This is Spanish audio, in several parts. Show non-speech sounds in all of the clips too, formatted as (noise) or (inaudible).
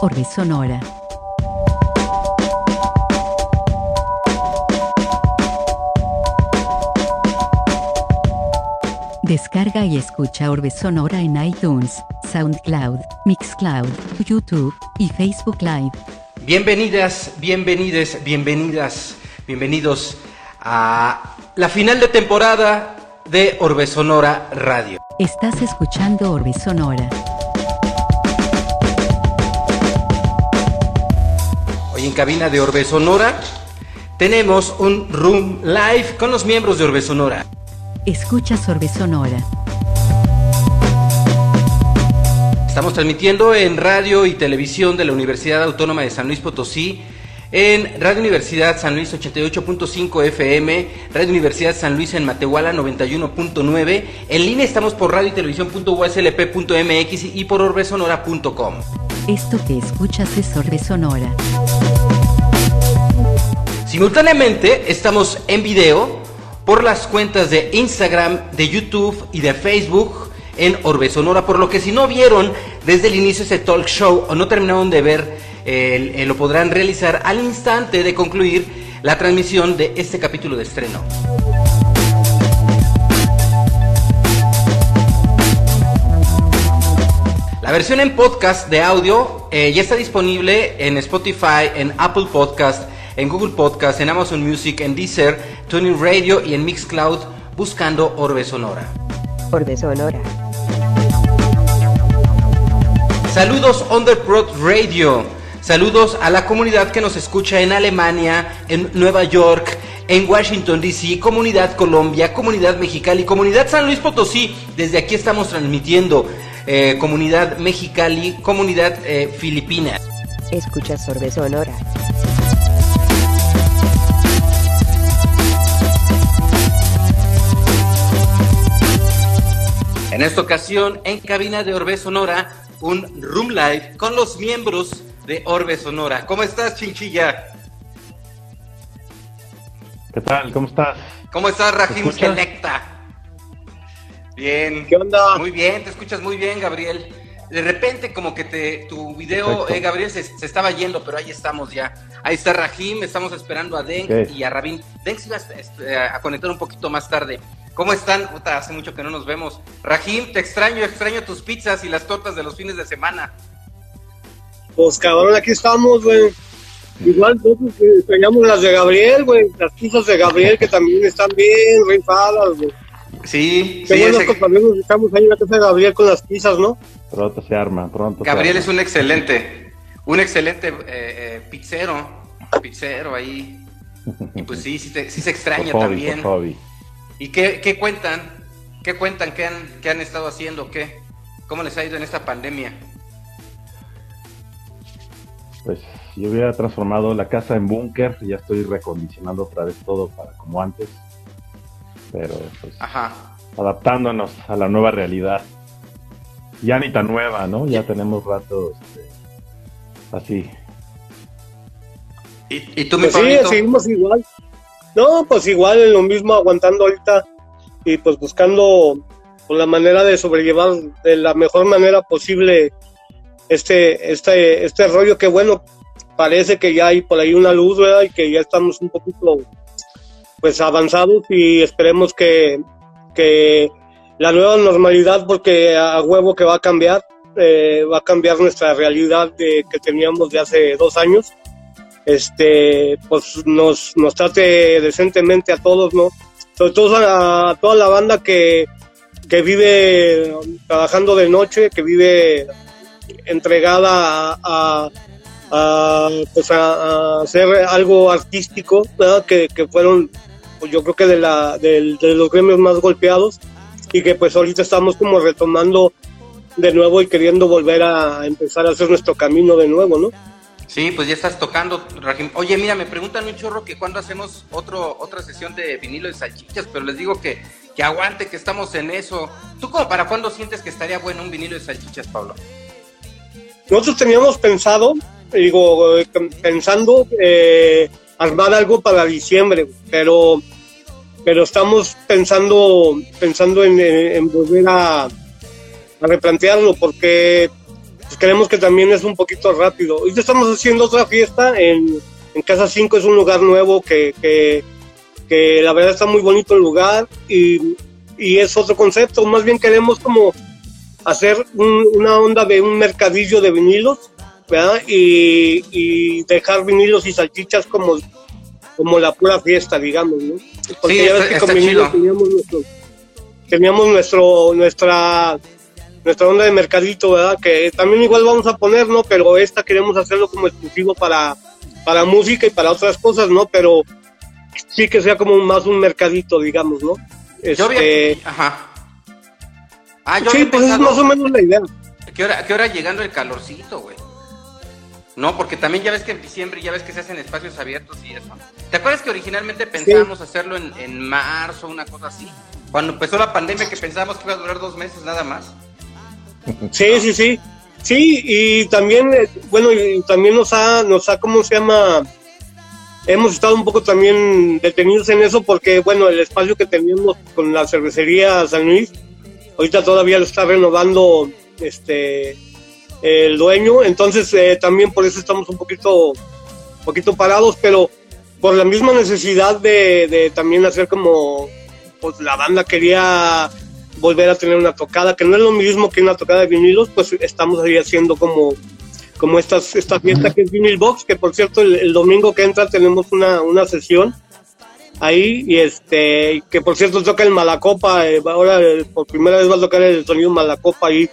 Orbe Sonora. Descarga y escucha Orbe Sonora en iTunes, SoundCloud, Mixcloud, YouTube y Facebook Live. Bienvenidas, bienvenides, bienvenidas, bienvenidos a la final de temporada de Orbe Sonora Radio. Estás escuchando Orbe Sonora. Hoy en cabina de Orbe Sonora tenemos un room live con los miembros de Orbe Sonora. Escuchas Orbe Sonora. Estamos transmitiendo en radio y televisión de la Universidad Autónoma de San Luis Potosí, en Radio Universidad San Luis 88.5 FM, Radio Universidad San Luis en Matehuala 91.9, en línea estamos por radio y televisión.uslp.mx y por orbesonora.com. Esto que escuchas es Orbe Sonora. Simultáneamente estamos en video por las cuentas de Instagram, de YouTube y de Facebook en Orbe Sonora, por lo que si no vieron desde el inicio ese talk show o no terminaron de ver, eh, eh, lo podrán realizar al instante de concluir la transmisión de este capítulo de estreno. La versión en podcast de audio eh, ya está disponible en Spotify, en Apple Podcast, en Google Podcast, en Amazon Music, en Deezer, Tuning Radio y en Mixcloud buscando Orbe Sonora. Orbe Sonora. Saludos Underprod Radio. Saludos a la comunidad que nos escucha en Alemania, en Nueva York, en Washington DC, comunidad Colombia, comunidad Mexicali, comunidad San Luis Potosí. Desde aquí estamos transmitiendo eh, comunidad Mexicali, comunidad eh, Filipina. Escucha Orbe Sonora. En esta ocasión, en cabina de Orbe Sonora, un room live con los miembros de Orbe Sonora. ¿Cómo estás, Chinchilla? ¿Qué tal? ¿Cómo estás? ¿Cómo estás, Rajim? Selecta? Bien. ¿Qué onda? Muy bien, te escuchas muy bien, Gabriel. De repente, como que te, tu video, eh, Gabriel, se, se estaba yendo, pero ahí estamos ya. Ahí está Rajim, estamos esperando a Denk y a Rabin. Denk se iba a, este, a conectar un poquito más tarde. ¿Cómo están? Puta, hace mucho que no nos vemos. Rajim, te extraño, extraño tus pizzas y las tortas de los fines de semana. Pues cabrón, aquí estamos, güey. Igual nosotros eh, extrañamos las de Gabriel, güey. Las pizzas de Gabriel que también están bien rifadas, güey. Sí, Qué sí, bueno ese- nos estamos ahí en la casa de Gabriel con las pizzas, ¿no? Pronto se arma, pronto. se Gabriel arma. es un excelente, un excelente eh, eh, pizzero, pizzero ahí. Y pues sí, sí, te- sí se extraña Por hobby, también. por hobby. ¿Y qué, qué cuentan? ¿Qué cuentan? ¿Qué han, qué han estado haciendo? ¿Qué? ¿Cómo les ha ido en esta pandemia? Pues yo hubiera transformado la casa en búnker, ya estoy recondicionando otra vez todo para como antes. Pero pues Ajá. adaptándonos a la nueva realidad. Ya ni tan nueva, ¿no? Ya tenemos rato este, así. ¿Y, y tú, mi Pues sí, seguimos igual. No, pues igual en lo mismo, aguantando ahorita y pues buscando pues, la manera de sobrellevar de la mejor manera posible este, este, este rollo que bueno, parece que ya hay por ahí una luz, ¿verdad? Y que ya estamos un poquito pues avanzados y esperemos que, que la nueva normalidad, porque a huevo que va a cambiar, eh, va a cambiar nuestra realidad de, que teníamos de hace dos años este pues nos, nos trate decentemente a todos, ¿no? Sobre todo a, a toda la banda que, que vive trabajando de noche, que vive entregada a, a, a, pues a, hacer algo artístico, ¿verdad? Que, que fueron, pues yo creo que de, la, del- de los gremios más golpeados y que pues ahorita estamos como retomando de nuevo y queriendo volver a empezar a hacer nuestro camino de nuevo, ¿no? Sí, pues ya estás tocando, Rajim. Oye, mira, me preguntan un chorro que cuando hacemos otro, otra sesión de vinilo de salchichas, pero les digo que, que aguante, que estamos en eso. ¿Tú como para cuándo sientes que estaría bueno un vinilo de salchichas, Pablo? Nosotros teníamos pensado, digo, eh, pensando eh, armar algo para diciembre, pero pero estamos pensando pensando en, volver a, replantearlo porque pues creemos que también es un poquito rápido. Ahorita estamos haciendo otra fiesta en, en Casa 5, es un lugar nuevo que, que, que la verdad está muy bonito el lugar y, y es otro concepto. Más bien queremos como hacer un- una onda de un mercadillo de vinilos, ¿verdad? Y, y dejar vinilos y salchichas como, como la pura fiesta, digamos, ¿no? Porque Sí, ya ves que con vinilos teníamos nuestro, teníamos nuestro, nuestra, nuestra onda de mercadito, ¿verdad? Que también igual vamos a poner, ¿no? Pero esta queremos hacerlo como exclusivo para, para música y para otras cosas, ¿no? Pero sí que sea como más un mercadito, digamos, ¿no? Yo había... Este, Ajá. Ah, yo sí, pues es pensado- más o menos la idea. ¿Qué hora, qué hora llegando el calorcito, güey? No, porque también ya ves que en diciembre ya ves que se hacen espacios abiertos y eso. ¿Te acuerdas que originalmente pensábamos hacerlo en, en marzo, una cosa así? Cuando empezó la pandemia que pensábamos que iba a durar dos meses nada más. Sí, sí, sí. Sí, y también, eh, bueno, y también nos ha, nos ha, ¿cómo se llama? Hemos estado un poco también detenidos en eso porque, bueno, el espacio que teníamos con la cervecería San Luis, ahorita todavía lo está renovando este el dueño, entonces eh, también por eso estamos un poquito, poquito parados, pero por la misma necesidad de, de también hacer como, pues la banda quería volver a tener una tocada, que no es lo mismo que una tocada de vinilos, pues estamos ahí haciendo como, como estas, esta fiesta que es Vinyl Box, que por cierto el, el domingo que entra tenemos una, una sesión ahí, y este, que por cierto toca el Malacopa, eh, ahora eh, por primera vez va a tocar el sonido Malacopa ahí,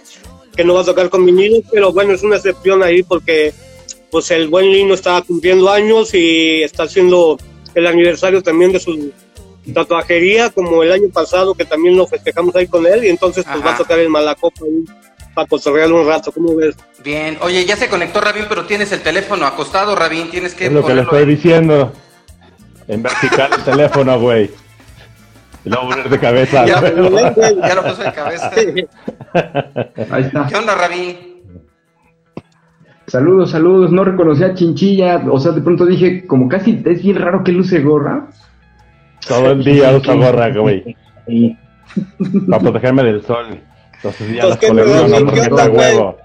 que no va a tocar con vinilos, pero bueno, es una excepción ahí porque pues el buen Lino está cumpliendo años y está haciendo el aniversario también de su tatuajería como el año pasado que también lo festejamos ahí con él y entonces pues Ajá. va a tocar el Malacopa ahí para cotorrear un rato, ¿cómo ves? Bien, oye, ya se conectó Rabín, pero tienes el teléfono acostado, Rabín, tienes que Es lo que le estoy en- diciendo. En vertical el teléfono, güey. Y luego poner de cabeza. Ya, güey. ya lo puso de cabeza. Ahí está. ¿Qué onda, Rabín? Saludos, saludos. No reconocí a Chinchilla. O sea, de pronto dije, como casi es bien raro que luce gorra. Todo el día usa gorra, güey. Para protegerme del sol. Entonces ya Pues, las ¿qué colecciono me- porque está huevo.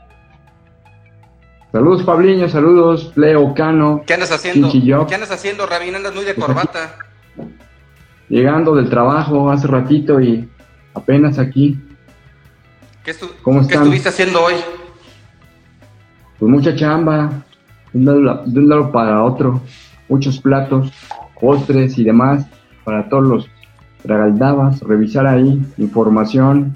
Saludos, Pabliño. Saludos, Leo Cano. ¿Qué andas haciendo? ¿Qué andas haciendo, Rabín? Andas muy de corbata. Llegando del trabajo hace ratito y apenas aquí. ¿Qué, estu- ¿Cómo ¿qué estuviste haciendo hoy? Pues mucha chamba. De un lado, de un lado para otro. Muchos platos, postres y demás. Para todos los tragaldabas. Revisar ahí información.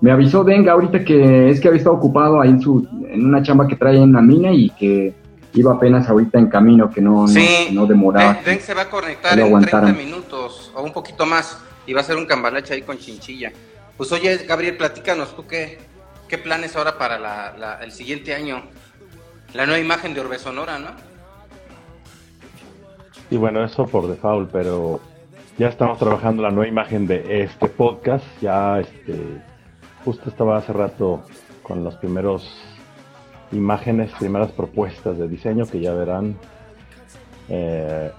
Me avisó Denga ahorita que es que había estado ocupado ahí en, su, en una chamba que trae en la mina y que iba apenas ahorita en camino, que no, no- Sí, no, demoraba. Den, Den se va a conectar en 30 aguantaran. minutos o un poquito más y va a hacer un cambalache ahí con Chinchilla. Pues oye, Gabriel, platícanos tú qué, qué planes ahora para la- la- el siguiente año. La nueva imagen de Orbe Sonora, ¿no? Y bueno, eso por default, pero ya estamos trabajando la nueva imagen de este podcast. Ya, este, justo estaba hace rato con las primeros imágenes, primeras propuestas de diseño que ya verán. Eh,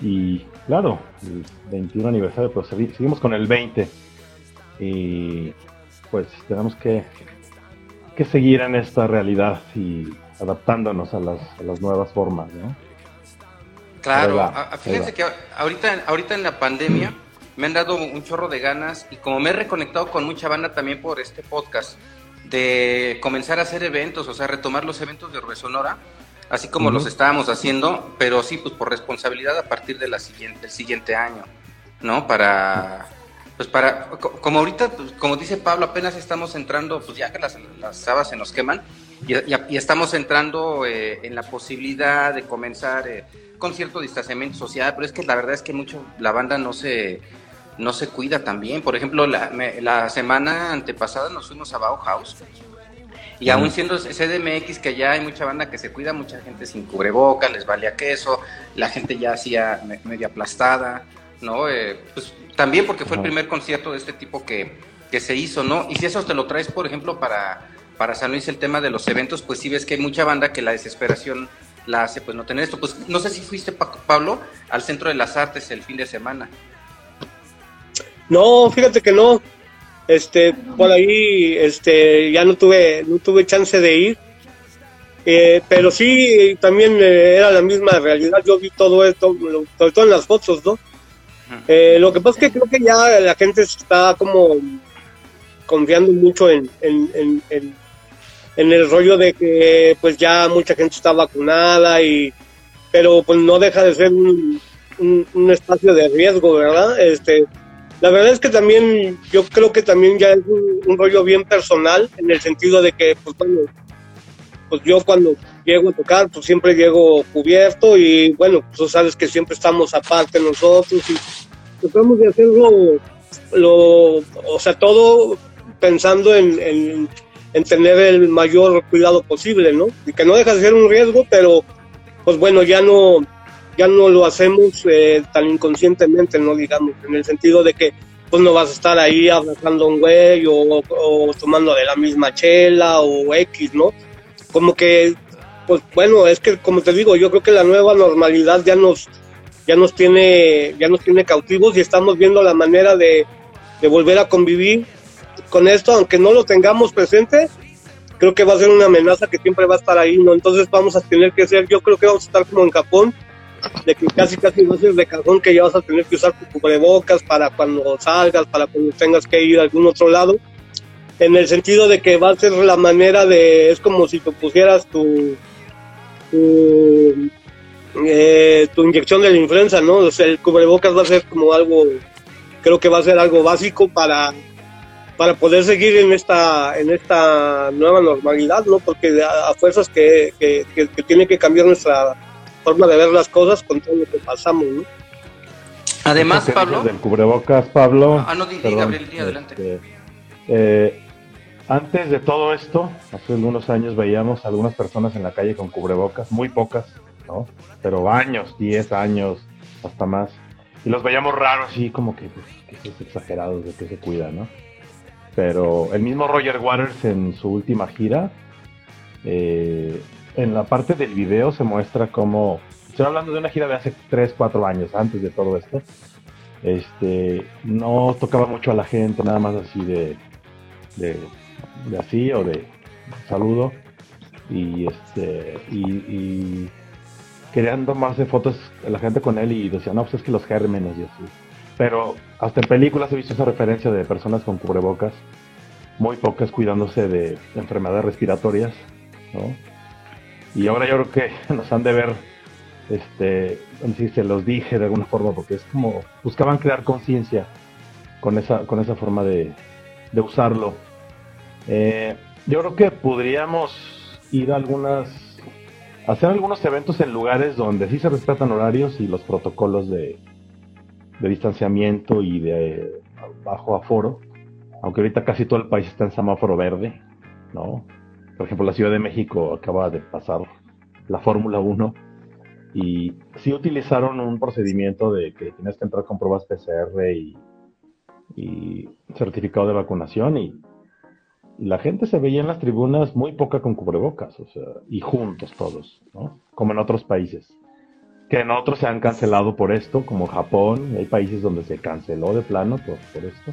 y claro, el 21 aniversario, pero segui- seguimos con el 20. Y pues tenemos que, que seguir en esta realidad y adaptándonos a las, a las nuevas formas, ¿no? Claro, va, fíjense que ahorita, ahorita en la pandemia me han dado un chorro de ganas y como me he reconectado con mucha banda también por este podcast, de comenzar a hacer eventos, o sea, retomar los eventos de Orbe Sonora, así como los estábamos haciendo, pero sí, pues por responsabilidad a partir de la siguiente, del siguiente año, ¿no? Para, pues para, co- como ahorita, pues, como dice Pablo, apenas estamos entrando, pues ya que las, las habas se nos queman, y, y- y estamos entrando eh, en la posibilidad de comenzar eh, con cierto distanciamiento social, pero es que la verdad es que mucho la banda no se no se cuida también. Por ejemplo, la, me- la semana antepasada nos fuimos a Bauhaus y aún siendo CDMX que ya hay mucha banda que se cuida, mucha gente sin cubreboca, les valía queso, la gente ya hacía me- medio aplastada, ¿no? Eh, pues también porque fue el primer concierto de este tipo que, que se hizo, ¿no? Y si eso te lo traes, por ejemplo, para, para San Luis el tema de los eventos, pues sí ves que hay mucha banda que la desesperación la hace pues no tener esto. Pues no sé si fuiste, Pa- Pablo, al Centro de las Artes el fin de semana. No, fíjate que no. Este, por ahí, este, ya no tuve, no tuve chance de ir. Eh, pero sí, también eh, era la misma realidad. Yo vi todo esto, lo- sobre todo en las fotos, ¿no? Eh, lo que pasa es que creo que ya la gente está como confiando mucho en, en, en, en- en el rollo de que pues ya mucha gente está vacunada y pero pues no deja de ser un, un, un espacio de riesgo, ¿verdad? Este, la verdad es que también yo creo que también ya es un, rollo bien personal en el sentido de que pues bueno, pues yo cuando llego a tocar pues siempre llego cubierto y bueno, pues tú sabes que siempre estamos aparte nosotros y tratamos de hacerlo lo, o sea, todo pensando en, en, en tener el mayor cuidado posible, ¿no? Y que no deja de ser un riesgo, pero pues bueno, ya no, ya no lo hacemos eh, tan inconscientemente, no digamos, en el sentido de que pues no vas a estar ahí abrazando a un güey o, o tomando de la misma chela o X, ¿no? Como que, pues bueno, es que como te digo, yo creo que la nueva normalidad ya nos, ya nos tiene, ya nos tiene cautivos y estamos viendo la manera de, de volver a convivir con esto, aunque no lo tengamos presente, creo que va a ser una amenaza que siempre va a estar ahí, ¿no? Entonces vamos a tener que ser, yo creo que vamos a estar como en Japón, de que casi casi a ser de cajón que ya vas a tener que usar tu cubrebocas para cuando salgas, para cuando tengas que ir a algún otro lado, en el sentido de que va a ser la manera de, es como si te pusieras tu, tu, eh, tu inyección de la influenza, ¿no? O sea, el cubrebocas va a ser como algo, creo que va a ser algo básico para para poder seguir en esta en esta nueva normalidad, ¿no? Porque a, a fuerzas que, que, que, que tiene que cambiar nuestra forma de ver las cosas con todo lo que pasamos, ¿no? Además, Eso que Pablo, Del cubrebocas, Pablo. Ah, no, di- di, perdón, Gabriel, di adelante. este, eh, antes de todo esto, hace algunos años veíamos algunas personas en la calle con cubrebocas, muy pocas, ¿no? Pero años, 10 años, hasta más. Y los veíamos raros, así como que, pues, que es exagerados de que se cuida, ¿no? Pero el mismo Roger Waters en su última gira, eh, en la parte del video se muestra como, estoy hablando de una gira de hace 3, 4 años, antes de todo esto, este, no tocaba mucho a la gente, nada más así de, de, así o de saludo, y este, y, y querían tomarse fotos la gente con él y decían, no, pues es que los gérmenes y así. Pero hasta en películas he visto esa referencia de personas con cubrebocas, muy pocas cuidándose de enfermedades respiratorias, ¿no? Y ahora yo creo que (laughs) nos han de ver, este, si se los dije de alguna forma, porque es como, buscaban crear conciencia con esa, con esa forma de, de usarlo. Eh, yo creo que podríamos ir a algunas, hacer algunos eventos en lugares donde sí se respetan horarios y los protocolos de, de distanciamiento y de bajo aforo, aunque ahorita casi todo el país está en semáforo verde, ¿no? Por ejemplo, la Ciudad de México acaba de pasar la Fórmula 1 y sí utilizaron un procedimiento de que tienes que entrar con pruebas PCR y, certificado de vacunación y, y la gente se veía en las tribunas muy poca con cubrebocas, o sea, y juntos todos, ¿no? Como en otros países que en otros se han cancelado por esto, como Japón, hay países donde se canceló de plano por, por esto.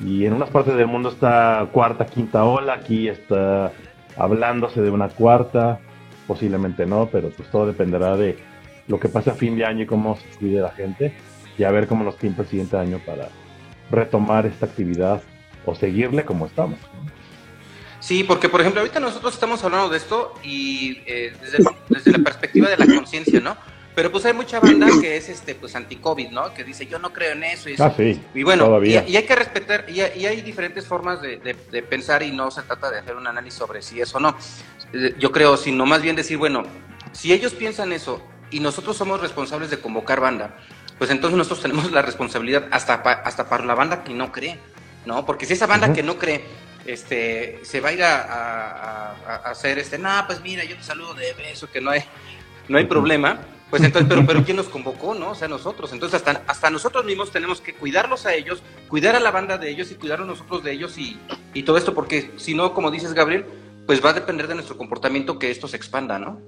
Y en unas partes del mundo está cuarta, quinta ola, aquí está hablándose de una cuarta, posiblemente no, pero pues todo dependerá de lo que pase a fin de año y cómo se cuide la gente, y a ver cómo nos pinta el siguiente año para retomar esta actividad o seguirle como estamos. Sí, porque por ejemplo ahorita nosotros estamos hablando de esto y eh, desde la perspectiva de la conciencia, ¿no? Pero pues hay mucha banda que es este pues anti-COVID, ¿no? Que dice yo no creo en eso y eso. Ah, sí, Y bueno, y, y hay que respetar, y, y hay diferentes formas de, de- de pensar y no se trata de hacer un análisis sobre si eso o no. Eh, Yo creo, sino más bien decir, bueno, si ellos piensan eso y nosotros somos responsables de convocar banda, pues entonces nosotros tenemos la responsabilidad hasta, pa- hasta para la banda que no cree, ¿no? Porque si esa banda Ujú. que no cree este, se va a ir a, a- a- a hacer este, no, pues mira, yo te saludo de beso, que no hay, no hay Ujú. problema. Pues entonces, pero, pero ¿quién nos convocó, no? O sea, nosotros. Entonces, hasta, hasta nosotros mismos tenemos que cuidarlos a ellos, cuidar a la banda de ellos y cuidarnos nosotros de ellos y, y todo esto, porque si no, como dices, Gabriel, pues va a depender de nuestro comportamiento que esto se expanda, ¿no?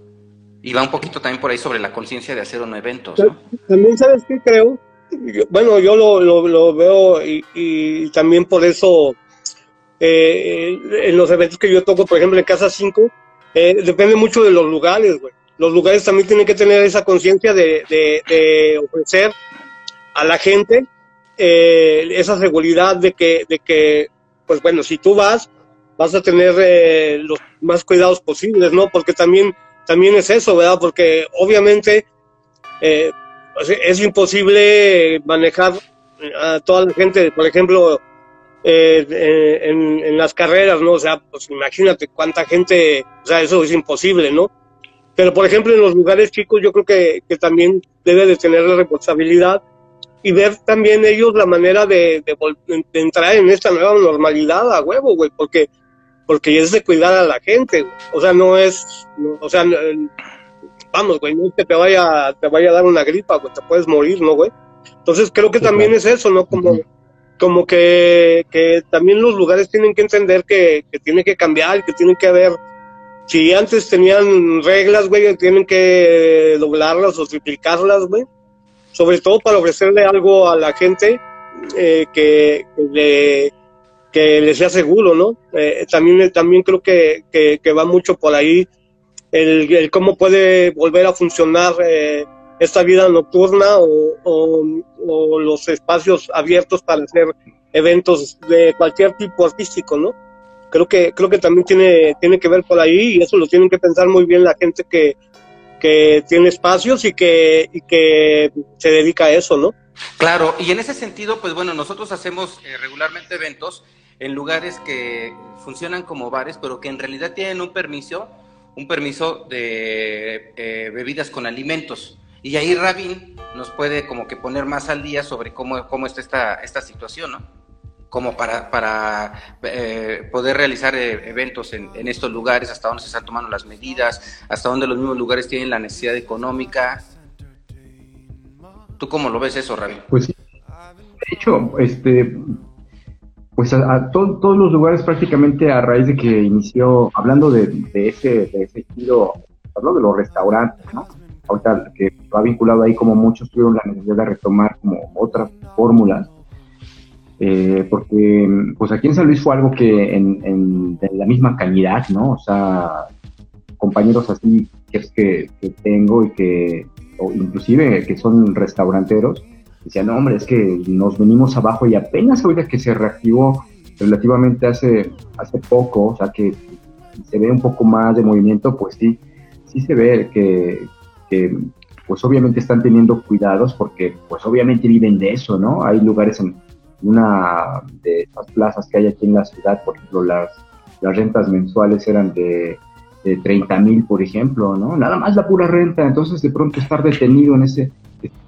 Y va un poquito también por ahí sobre la conciencia de hacer o no eventos, ¿no? También sabes qué creo, Yo- bueno, yo lo, lo, veo y, y también por eso eh, en los eventos que yo toco, por ejemplo en Casa 5, eh, depende mucho de los lugares, güey. Los lugares también tienen que tener esa conciencia de, de, ofrecer a la gente eh, esa seguridad de que, de que, pues bueno, si tú vas, vas a tener eh, los más cuidados posibles, ¿no? Porque también, también es eso, ¿verdad? Porque obviamente eh, es imposible manejar a toda la gente, por ejemplo, en, en, las carreras, ¿no? O sea, pues imagínate cuánta gente, o sea, eso es imposible, ¿no? Pero, por ejemplo, en los lugares chicos yo creo que, que también debe de tener la responsabilidad y ver también ellos la manera de, de, entrar en esta nueva normalidad a huevo, güey, porque, porque es de cuidar a la gente, o sea, no es, o sea, vamos, güey, no es que te vaya, te vaya a dar una gripa, güey, te puedes morir, ¿no, güey? Entonces creo que también es eso, ¿no? Como, como que, que también los lugares tienen que entender que, que tiene que cambiar, que tienen que haber, si antes tenían reglas, güey, tienen que doblarlas o triplicarlas, güey, sobre todo para ofrecerle algo a la gente eh, que, que, le, que le sea seguro, ¿no? Eh, también, también creo que, que, va mucho por ahí el, el cómo puede volver a funcionar eh, esta vida nocturna o, o, los espacios abiertos para hacer eventos de cualquier tipo artístico, ¿no? Creo que, creo que también tiene, tiene que ver por ahí y eso lo tienen que pensar muy bien la gente que, que tiene espacios y que, y que se dedica a eso, ¿no? Claro, y en ese sentido, pues bueno, nosotros hacemos eh, regularmente eventos en lugares que funcionan como bares, pero que en realidad tienen un permiso, un permiso de eh, bebidas con alimentos. Y ahí Rabin nos puede como que poner más al día sobre cómo, cómo está esta, esta situación, ¿no? Como para, para eh, poder realizar eh, eventos en, en, estos lugares, hasta dónde se están tomando las medidas, hasta dónde los mismos lugares tienen la necesidad económica. ¿Tú cómo lo ves eso, Rabin? Pues. De hecho, este, pues a, a to, todos los lugares prácticamente a raíz de que inició, hablando de, de ese, de ese estilo, hablo de los restaurantes, ¿no? ahorita que va vinculado ahí como muchos tuvieron la necesidad de retomar como otras fórmulas, eh, porque pues aquí en San Luis fue algo que en, en, la misma calidad, ¿no? O sea, compañeros así que, que, que tengo y que, o inclusive que son restauranteros, decían, no, hombre, es que nos venimos abajo y apenas ahorita que se reactivó relativamente hace, hace poco, o sea, que se ve un poco más de movimiento, pues sí, sí se ve que, que pues obviamente están teniendo cuidados porque pues obviamente viven de eso, ¿no? Hay lugares en una de las plazas que hay aquí en la ciudad, por ejemplo, las, las rentas mensuales eran de, de 30 mil, por ejemplo, ¿no? Nada más la pura renta, entonces de pronto estar detenido en ese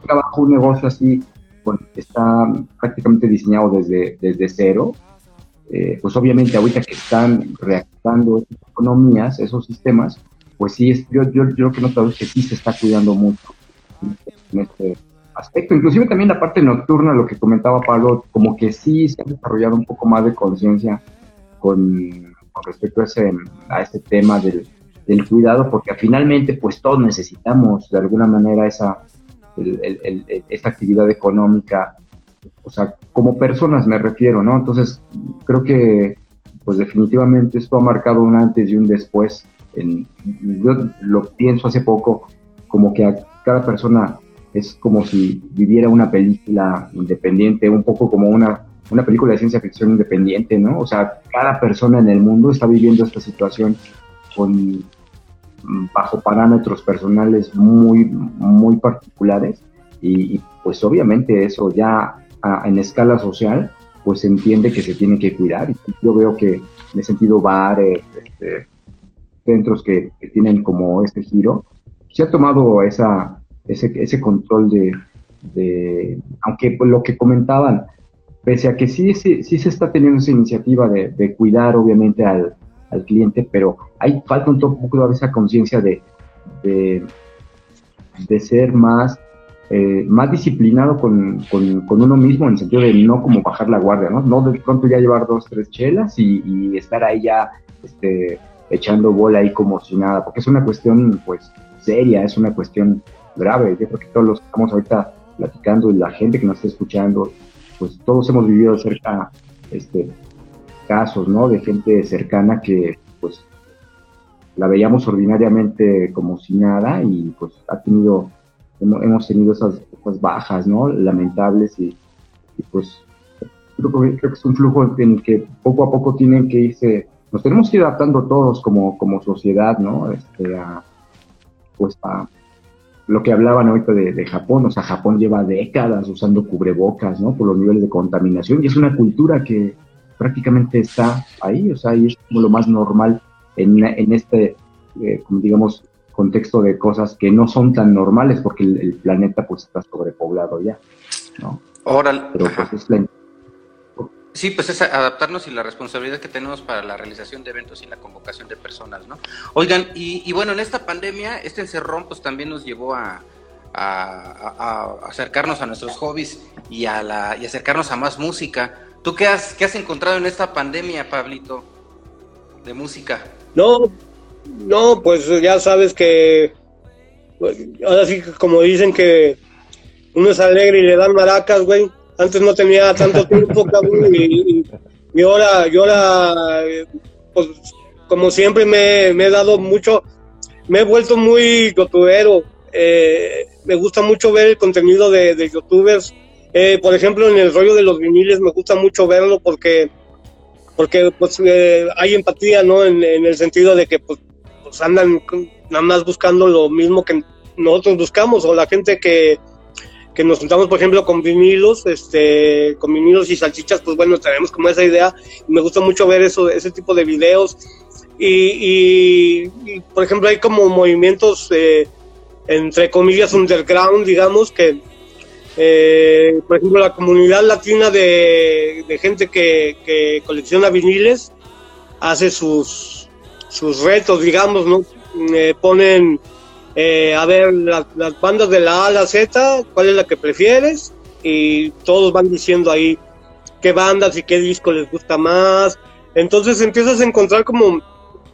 trabajo, un negocio así, bueno, está prácticamente diseñado desde, desde cero, eh, pues obviamente ahorita que están reactivando economías, esos sistemas, pues sí, es, yo, yo, yo lo que es que sí se está cuidando mucho en este aspecto. Inclusive también la parte nocturna, lo que comentaba Pablo, como que sí se ha desarrollado un poco más de conciencia con, respecto a ese, a ese tema del, del, cuidado, porque finalmente pues todos necesitamos de alguna manera esa, el, el, esta actividad económica, o sea, como personas me refiero, ¿no? Entonces, creo que pues definitivamente esto ha marcado un antes y un después yo lo pienso hace poco, como que a cada persona es como si viviera una película independiente, un poco como una, una película de ciencia ficción independiente, ¿no? O sea, cada persona en el mundo está viviendo esta situación con bajo parámetros personales muy, muy particulares y, pues obviamente eso ya en escala social pues se entiende que se tiene que cuidar yo veo que en ese sentido bares, este, centros que, tienen como este giro, se ha tomado esa, ese, ese control de, aunque lo que comentaban, pese a que sí, sí, sí se está teniendo esa iniciativa de, de cuidar obviamente al, al, cliente, pero hay falta un poco de esa conciencia de, de, de, ser más, eh, más disciplinado con, con, con, uno mismo en el sentido de no como bajar la guardia, ¿no? No de pronto ya llevar dos, tres chelas y, y estar ahí ya, este, echando bola ahí como si nada, porque es una cuestión pues seria, es una cuestión grave. Yo creo que todos los que estamos ahorita platicando y la gente que nos está escuchando, pues todos hemos vivido cerca este casos, ¿no? De gente cercana que pues la veíamos ordinariamente como si nada y pues ha tenido, hemos, tenido esas, bajas, ¿no? Lamentables y, pues creo, que es un flujo en el que poco a poco tienen que irse, nos tenemos que ir adaptando todos como, como sociedad, ¿no? Este, a, pues a lo que hablaban ahorita de, de, Japón, o sea, Japón lleva décadas usando cubrebocas, ¿no? Por los niveles de contaminación y es una cultura que prácticamente está ahí, o sea, y es como lo más normal en, en este, eh, digamos, contexto de cosas que no son tan normales porque el, planeta pues está sobrepoblado ya, ¿no? Ahora, Pero pues es la... Sí, pues es adaptarnos y la responsabilidad que tenemos para la realización de eventos y la convocación de personas, ¿no? Oigan, y, y bueno, en esta pandemia, este encerrón pues también nos llevó a, acercarnos a nuestros hobbies y, a la, y acercarnos a más música. ¿Tú qué has, qué has encontrado en esta pandemia, Pablito, de música? No, no, pues ya sabes que pues, ahora sí, como dicen que uno es alegre y le dan maracas, güey. Antes no tenía tanto (laughs) tiempo, cabrón, y, y, ahora, yo ahora, pues como siempre me, he dado mucho, me he vuelto muy youtubero. Eh, me gusta mucho ver el contenido de, de youtubers. Eh, por ejemplo, en el rollo de los viniles me gusta mucho verlo porque porque pues eh, hay empatía, ¿no? En, el sentido de que pues, pues, andan nada más buscando lo mismo que nosotros buscamos, o la gente que, que nos juntamos, por ejemplo, con vinilos, este, con vinilos y salchichas, pues bueno, tenemos como esa idea, me gusta mucho ver eso, ese tipo de videos, y, por ejemplo, hay como movimientos, eh, entre comillas, underground, digamos, que, eh, por ejemplo, la comunidad latina de, gente que, colecciona viniles hace sus, sus retos, digamos, ¿no? Eh, ponen eh, a ver las bandas de la A a la Z, cuál es la que prefieres, y todos van diciendo ahí qué bandas y qué disco les gusta más. Entonces empiezas a encontrar como,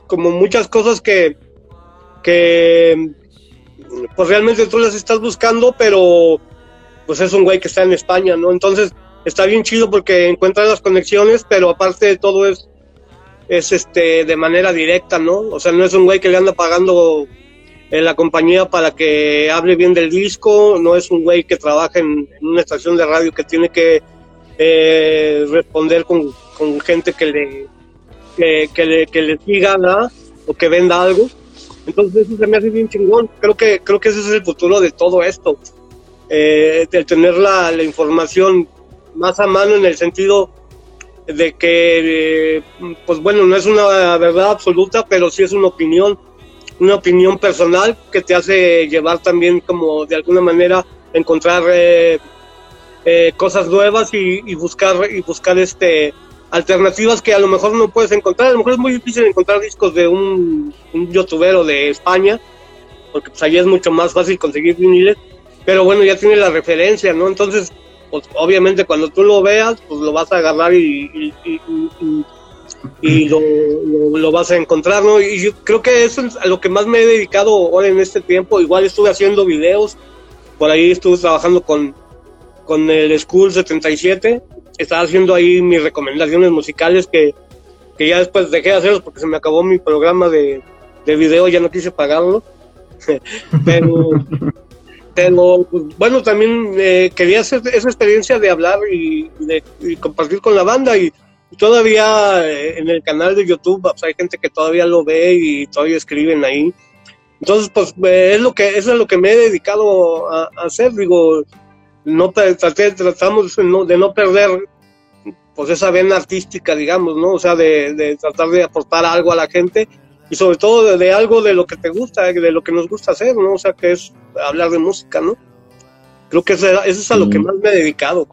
como muchas cosas que, que pues realmente tú las estás buscando, pero pues es un güey que está en España, ¿no? Entonces está bien chido porque encuentra las conexiones, pero aparte de todo es, es este, de manera directa, ¿no? O sea, no es un güey que le anda pagando en la compañía para que hable bien del disco, no es un güey que trabaja en, una estación de radio que tiene que eh, responder con, gente que le, que, le, que le siga ¿no? o que venda algo. Entonces eso se me hace bien chingón. Creo que, creo que ese es el futuro de todo esto eh, tener la, información más a mano en el sentido de que, eh, pues bueno, no es una verdad absoluta, pero sí es una opinión, una opinión personal que te hace llevar también como de alguna manera encontrar eh, eh, cosas nuevas y, buscar y buscar este alternativas que a lo mejor no puedes encontrar. A lo mejor es muy difícil encontrar discos de un, un youtubero de España, porque pues allí es mucho más fácil conseguir viniles pero bueno, ya tiene la referencia, ¿no? Entonces, pues obviamente cuando tú lo veas, pues lo vas a agarrar y, y, lo, vas a encontrar, ¿no? Y yo creo que eso es a lo que más me he dedicado ahora en este tiempo. Igual estuve haciendo videos, por ahí estuve trabajando con, con el School 77, estaba haciendo ahí mis recomendaciones musicales que, que ya después dejé de hacerlos porque se me acabó mi programa de, de video, ya no quise pagarlo. (laughs) Pero pero bueno, también eh, quería hacer esa experiencia de hablar y, de, compartir con la banda y, todavía eh, en el canal de YouTube pues, hay gente que todavía lo ve y todavía escriben ahí. Entonces, pues eh, es lo que eso es lo que me he dedicado a, hacer, digo, no tratamos de no, de no perder pues esa vena artística, digamos, ¿no? O sea, de, de tratar de aportar algo a la gente y sobre todo de, algo de lo que te gusta, de lo que nos gusta hacer, ¿no? O sea, que es hablar de música, ¿no? Creo que eso, es a lo que más me he dedicado.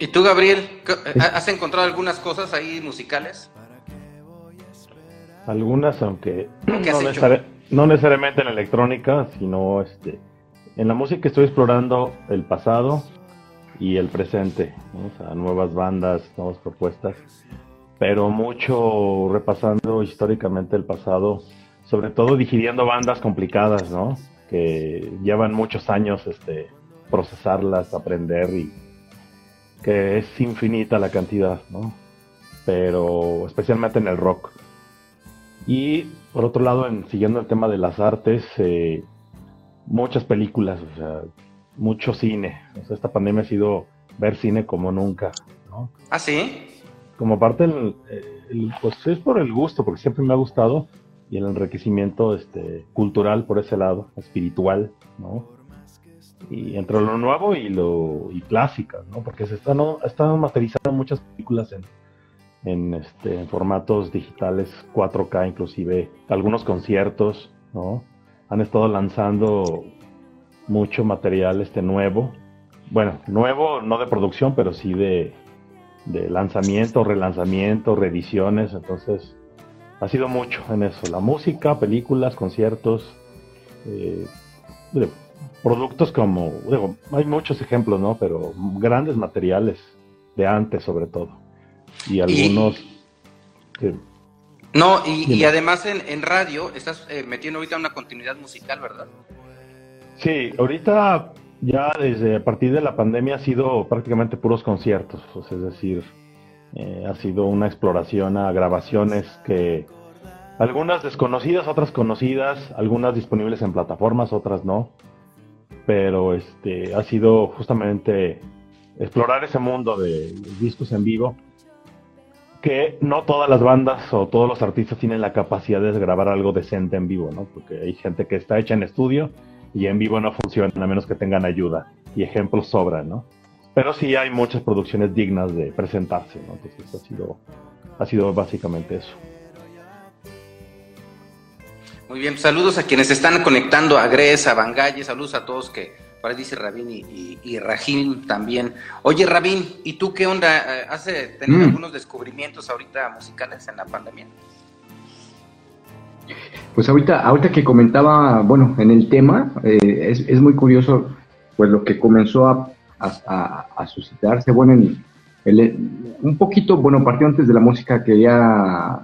¿Y tú, Gabriel, has encontrado algunas cosas ahí musicales? Algunas, aunque no, necesariamente en electrónica, sino este, en la música estoy explorando el pasado y el presente, o sea, nuevas bandas, nuevas propuestas pero mucho repasando históricamente el pasado, sobre todo digiriendo bandas complicadas, ¿no? Que llevan muchos años este, procesarlas, aprender y que es infinita la cantidad, ¿no? Pero especialmente en el rock. Y por otro lado, en, siguiendo el tema de las artes, eh, muchas películas, o sea, mucho cine. esta pandemia ha sido ver cine como nunca, ¿no? ¿Ah, sí? Como parte del, pues es por el gusto, porque siempre me ha gustado, y el enriquecimiento este, cultural por ese lado, espiritual, ¿no? Y entre lo nuevo y lo y ¿no? Porque se están, están materializando muchas películas en, en, este, formatos digitales 4K, inclusive algunos conciertos, ¿no? Han estado lanzando mucho material este nuevo. Bueno, nuevo no de producción, pero sí de, de lanzamiento, relanzamiento, reediciones. Entonces, ha sido mucho en eso. La música, películas, conciertos, eh, productos como, hay muchos ejemplos, ¿no? Pero grandes materiales de antes sobre todo. Y algunos... no, y, además en, en, radio estás eh, metiendo ahorita una continuidad musical, ¿verdad? Sí, ahorita ya desde a partir de la pandemia ha sido prácticamente puros conciertos, es decir, eh, ha sido una exploración a grabaciones que algunas desconocidas, otras conocidas, algunas disponibles en plataformas, otras no, pero este ha sido justamente explorar ese mundo de discos en vivo que no todas las bandas o todos los artistas tienen la capacidad de grabar algo decente en vivo, ¿no? Porque hay gente que está hecha en estudio y en vivo no funciona a menos que tengan ayuda y ejemplos sobran, ¿no? Pero sí hay muchas producciones dignas de presentarse, ¿no? Entonces ha sido, ha sido básicamente eso. Muy bien, saludos a quienes están conectando, a Gres, a Bangalle, saludos a todos que por ahí dice Rabín y, y, también. Oye Rabín, ¿y tú qué onda? Eh, ¿Has tenido mm. algunos descubrimientos ahorita musicales en la pandemia? Pues ahorita, ahorita que comentaba, bueno, en el tema, eh, es, es, muy curioso, pues lo que comenzó a, a, suscitarse, bueno, en el, un poquito, bueno, partió antes de la música, quería,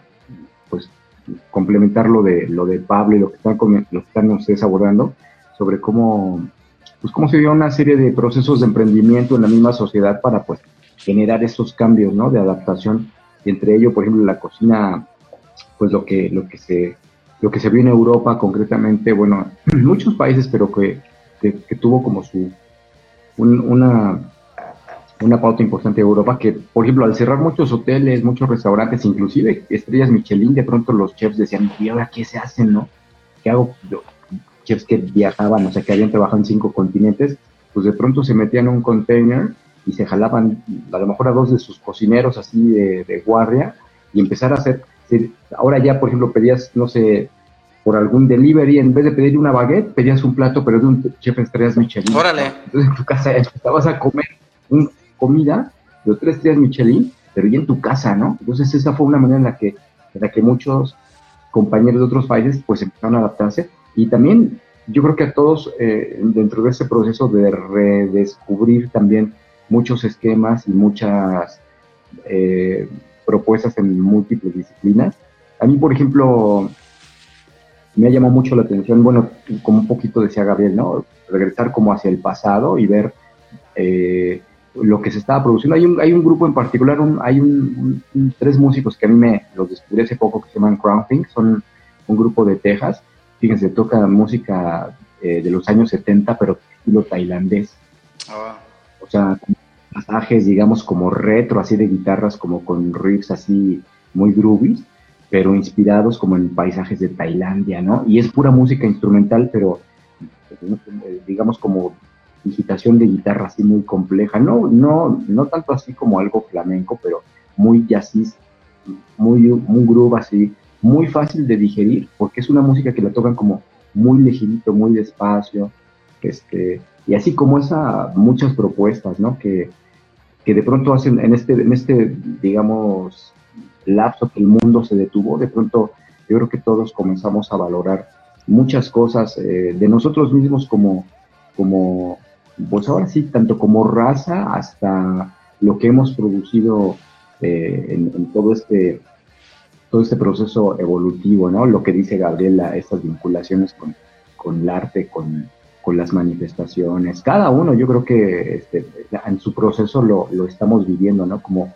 complementar lo de, lo de Pablo y lo que están, lo que están ustedes abordando, sobre cómo, pues, cómo se dio una serie de procesos de emprendimiento en la misma sociedad para, pues, generar esos cambios, ¿no? De adaptación, entre ello, por ejemplo, la cocina, pues, lo que, lo que se lo que se vio en Europa concretamente, bueno, en (clears throat) muchos países, pero que, que, tuvo como su una, una pauta importante de Europa, que por ejemplo al cerrar muchos hoteles, muchos restaurantes, inclusive estrellas Michelin, de pronto los chefs decían, ¿y ahora qué se hacen, no? ¿Qué hago? Chefs que viajaban, o sea, que habían trabajado en cinco continentes, pues de pronto se metían en un container y se jalaban a lo mejor a dos de sus cocineros así de, de guardia y empezar a hacer ahora ya, por ejemplo, pedías, no sé, por algún delivery, en vez de pedir una baguette, pedías un plato, pero de un chef estrellas Michelin. Órale. Entonces en tu casa (laughs) estabas a comer una comida de tres estrellas Michelin, pero ya en tu casa, ¿no? Entonces esa fue una manera en la que, en la que muchos compañeros de otros países pues empezaron a adaptarse y también yo creo que a todos eh, dentro de ese proceso de redescubrir también muchos esquemas y muchas eh, propuestas en múltiples disciplinas. A mí, por ejemplo, me ha llamado mucho la atención, bueno, como un poquito decía Gabriel, ¿no? Regresar como hacia el pasado y ver eh, lo que se estaba produciendo. Hay un, hay un grupo en particular, hay un, tres músicos que a mí me los descubrí hace poco que se llaman Crown Thing, son un grupo de Texas. Fíjense, toca música eh, de los años 70, pero estilo tailandés. Ah. O sea, pasajes, digamos, como retro, así de guitarras, como con riffs así muy groovy, pero inspirados como en paisajes de Tailandia, ¿no? Y es pura música instrumental, pero digamos como digitación de guitarra así muy compleja, no, no, no tanto así como algo flamenco, pero muy jazzis, muy, muy groove así, muy fácil de digerir, porque es una música que la tocan como muy ligerito, muy despacio, este, y así como esa, muchas propuestas, ¿no? Que, que de pronto hacen en este, en este, digamos, lapso que el mundo se detuvo, de pronto yo creo que todos comenzamos a valorar muchas cosas eh, de nosotros mismos como, como, pues ahora sí, tanto como raza hasta lo que hemos producido eh, en, todo este todo este proceso evolutivo, ¿no? Lo que dice Gabriela, estas vinculaciones con, con el arte, con, con las manifestaciones. Cada uno, yo creo que este, en su proceso lo, lo, estamos viviendo, ¿no? Como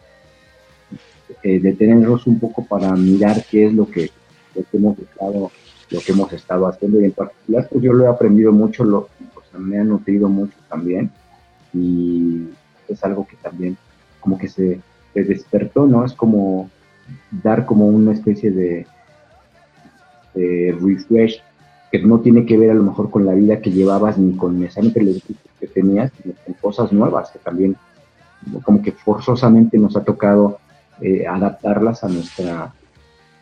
eh, detenernos un poco para mirar qué es lo que lo que hemos estado, lo que hemos estado haciendo y en particular pues yo lo he aprendido mucho, lo, me ha nutrido mucho también y es algo que también como que se, despertó, ¿no? Es como dar como una especie de, de refresh que no tiene que ver a lo mejor con la vida que llevabas ni con necesariamente los que tenías, sino con cosas nuevas que también como que forzosamente nos ha tocado eh, adaptarlas a nuestra,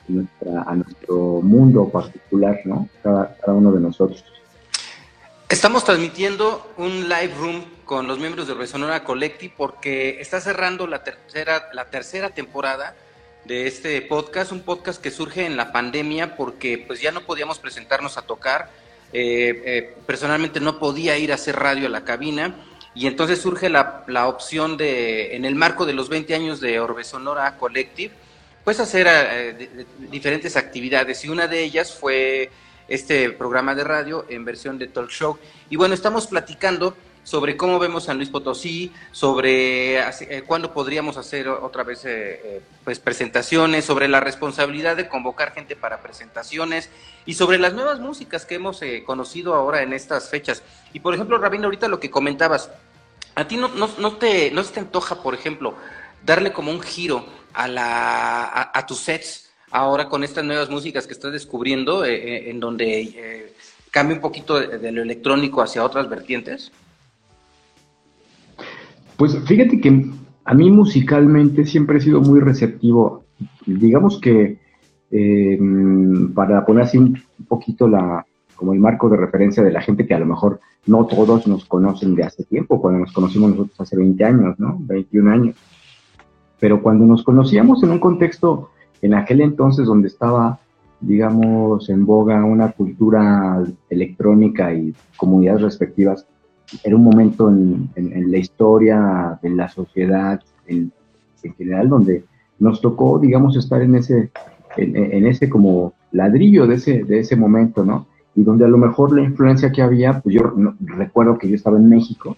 nuestra, a nuestro mundo particular, ¿no? Cada, uno de nosotros. Estamos transmitiendo un live room con los miembros de Resonora Collective porque está cerrando la tercera, la tercera temporada de este podcast, un podcast que surge en la pandemia porque pues ya no podíamos presentarnos a tocar, eh, eh, personalmente no podía ir a hacer radio a la cabina y entonces surge la, la, opción de, en el marco de los 20 años de Orbe Sonora Collective, pues hacer eh, diferentes actividades y una de ellas fue este programa de radio en versión de talk show. Y bueno, estamos platicando sobre cómo vemos San Luis Potosí, sobre eh, cuándo podríamos hacer otra vez eh, eh, pues presentaciones, sobre la responsabilidad de convocar gente para presentaciones y sobre las nuevas músicas que hemos conocido ahora en estas fechas. Y por ejemplo, Rabino, ahorita lo que comentabas, a ti no, te, no te antoja, por ejemplo, darle como un giro a, la, a, tus sets ahora con estas nuevas músicas que estás descubriendo, en donde cambia un poquito de lo electrónico hacia otras vertientes? Pues fíjate que a mí musicalmente siempre he sido muy receptivo. Digamos que eh, para poner así un poquito la, como el marco de referencia de la gente que a lo mejor no todos nos conocen de hace tiempo, cuando nos conocimos nosotros hace 20 años, ¿no? 21 años. Pero cuando nos conocíamos en un contexto, en aquel entonces donde estaba, digamos, en boga una cultura electrónica y comunidades respectivas, era un momento en, la historia de la sociedad en, general donde nos tocó, digamos, estar en ese, en, ese como ladrillo de ese, de ese momento, ¿no? Y donde a lo mejor la influencia que había, pues yo recuerdo que yo estaba en México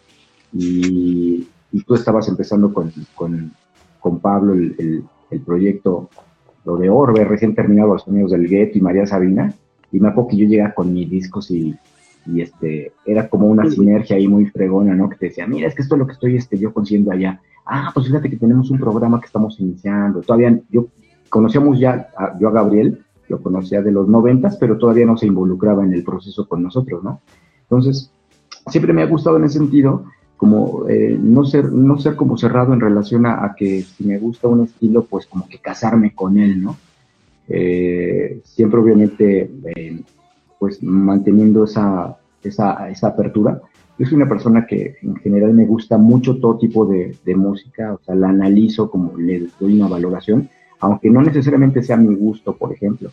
y, tú estabas empezando con, con, Pablo el, el, proyecto, lo de Orbe, recién terminado Los Sonidos del Gueto y María Sabina, y me acuerdo que yo llegaba con mis discos y y este, era como una sinergia ahí muy fregona, ¿no? Que te decía, mira, es que esto es lo que estoy este, yo consiguiendo allá. Ah, pues fíjate que tenemos un programa que estamos iniciando. Todavía, yo conocíamos ya, a, yo a Gabriel, lo conocía de los noventas, pero todavía no se involucraba en el proceso con nosotros, ¿no? Entonces, siempre me ha gustado en ese sentido, como eh, no, ser, no ser como cerrado en relación a, que si me gusta un estilo, pues como que casarme con él, ¿no? Eh, siempre obviamente eh, pues manteniendo esa, esa, esa apertura. Yo soy una persona que en general me gusta mucho todo tipo de, de, música, o sea, la analizo como le doy una valoración, aunque no necesariamente sea mi gusto, por ejemplo.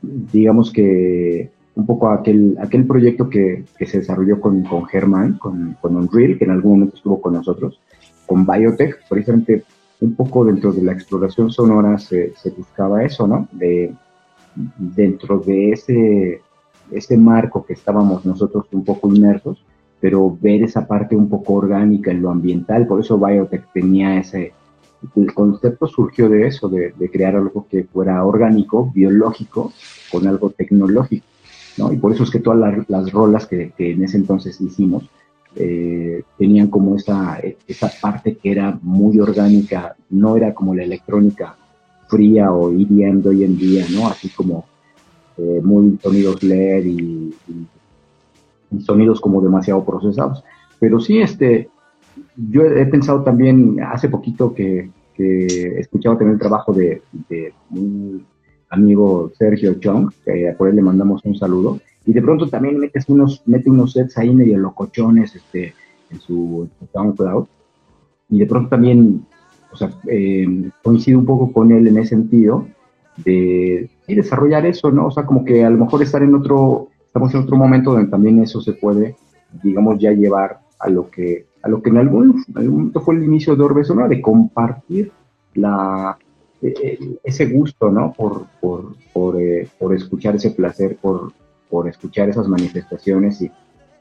Digamos que un poco aquel, aquel proyecto que, que se desarrolló con, con Germán, con, con Unreal, que en algún momento estuvo con nosotros, con Biotech, precisamente un poco dentro de la exploración sonora se, buscaba eso, ¿no? De, dentro de ese, ese marco que estábamos nosotros un poco inmersos, pero ver esa parte un poco orgánica en lo ambiental, por eso Biotech tenía ese, el concepto surgió de eso, de, crear algo que fuera orgánico, biológico, con algo tecnológico, Y por eso es que todas las, rolas que, en ese entonces hicimos eh, tenían como esa, esa parte que era muy orgánica, no era como la electrónica fría o hiriendo hoy en día, ¿no? Así como eh, muy sonidos LED y, sonidos como demasiado procesados. Pero sí, este, yo he pensado también hace poquito que, he escuchado también el trabajo de, de un amigo Sergio Chong, que por él le mandamos un saludo, y de pronto también metes unos, mete unos sets ahí medio locochones este, en su, en su SoundCloud, y de pronto también o sea, eh, coincido un poco con él en ese sentido de desarrollar eso, ¿no? O sea, como que a lo mejor estar en otro, estamos en otro momento donde también eso se puede, digamos, ya llevar a lo que, a lo que en algún, momento fue el inicio de Orbe ¿no? de compartir la, ese gusto, ¿no? Por, por, por, eh, por, escuchar ese placer, por, por escuchar esas manifestaciones y,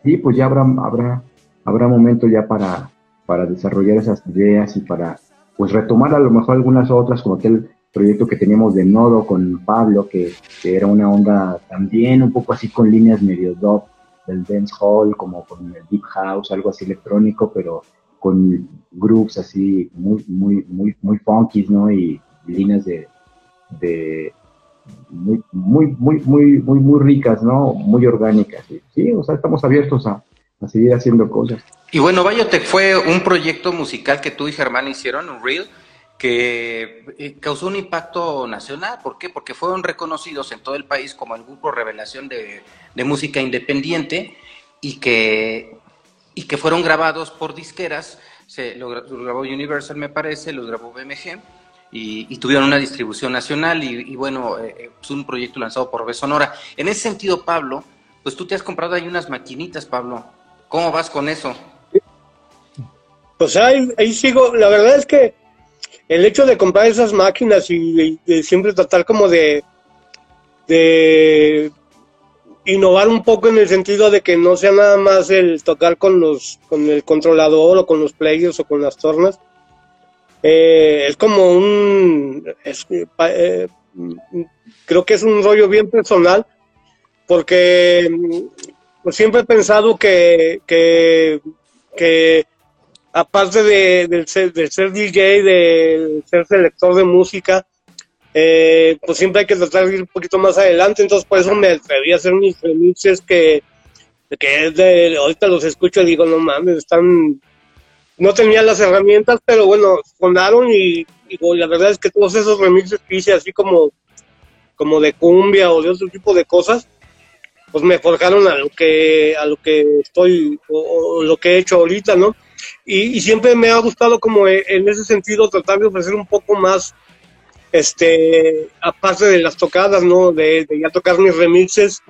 y pues ya habrá, habrá, habrá momento ya para, para desarrollar esas ideas y para pues retomar a lo mejor algunas otras, como aquel, proyecto que teníamos de Nodo con Pablo, que, que era una onda también un poco así con líneas medio dub del dance hall, como con el deep house, algo así electrónico, pero con grooves así muy, muy, muy, muy funky, ¿no? Y líneas de, de muy, muy, muy, muy, muy, muy ricas, ¿no? Muy orgánicas. Sí, o sea, estamos abiertos a, seguir haciendo cosas. Y bueno, Biotech fue un proyecto musical que tú y Germán hicieron, un reel, que eh, causó un impacto nacional. ¿Por qué? Porque fueron reconocidos en todo el país como el grupo revelación de, música independiente y que, y que fueron grabados por disqueras. Se, lo grabó Universal, me parece, los grabó BMG. Y, y, tuvieron una distribución nacional y, y bueno, eh, es un proyecto lanzado por B Sonora. En ese sentido, Pablo, pues tú te has comprado ahí unas maquinitas, Pablo. ¿Cómo vas con eso? Pues ahí, sigo. La verdad es que el hecho de comprar esas máquinas y de siempre tratar como de, de innovar un poco en el sentido de que no sea nada más el tocar con los con el controlador o con los players o con las tornas eh, es como un eh, creo que es un rollo bien personal porque pues siempre he pensado que que, que aparte de, de, ser, de ser DJ de ser selector de música eh, pues siempre hay que tratar de ir un poquito más adelante, entonces por eso me atreví a hacer mis remixes que, que es de, ahorita los escucho y digo, no mames, están, no tenía las herramientas, pero bueno, sonaron y, y la verdad es que todos esos remixes que hice así como, como de cumbia o de otro tipo de cosas, pues me forjaron a lo que, a lo que estoy, o, lo que he hecho ahorita, ¿no? Y, siempre me ha gustado como en ese sentido tratar de ofrecer un poco más este, aparte de las tocadas, ¿no? De, de, ya tocar mis remixes,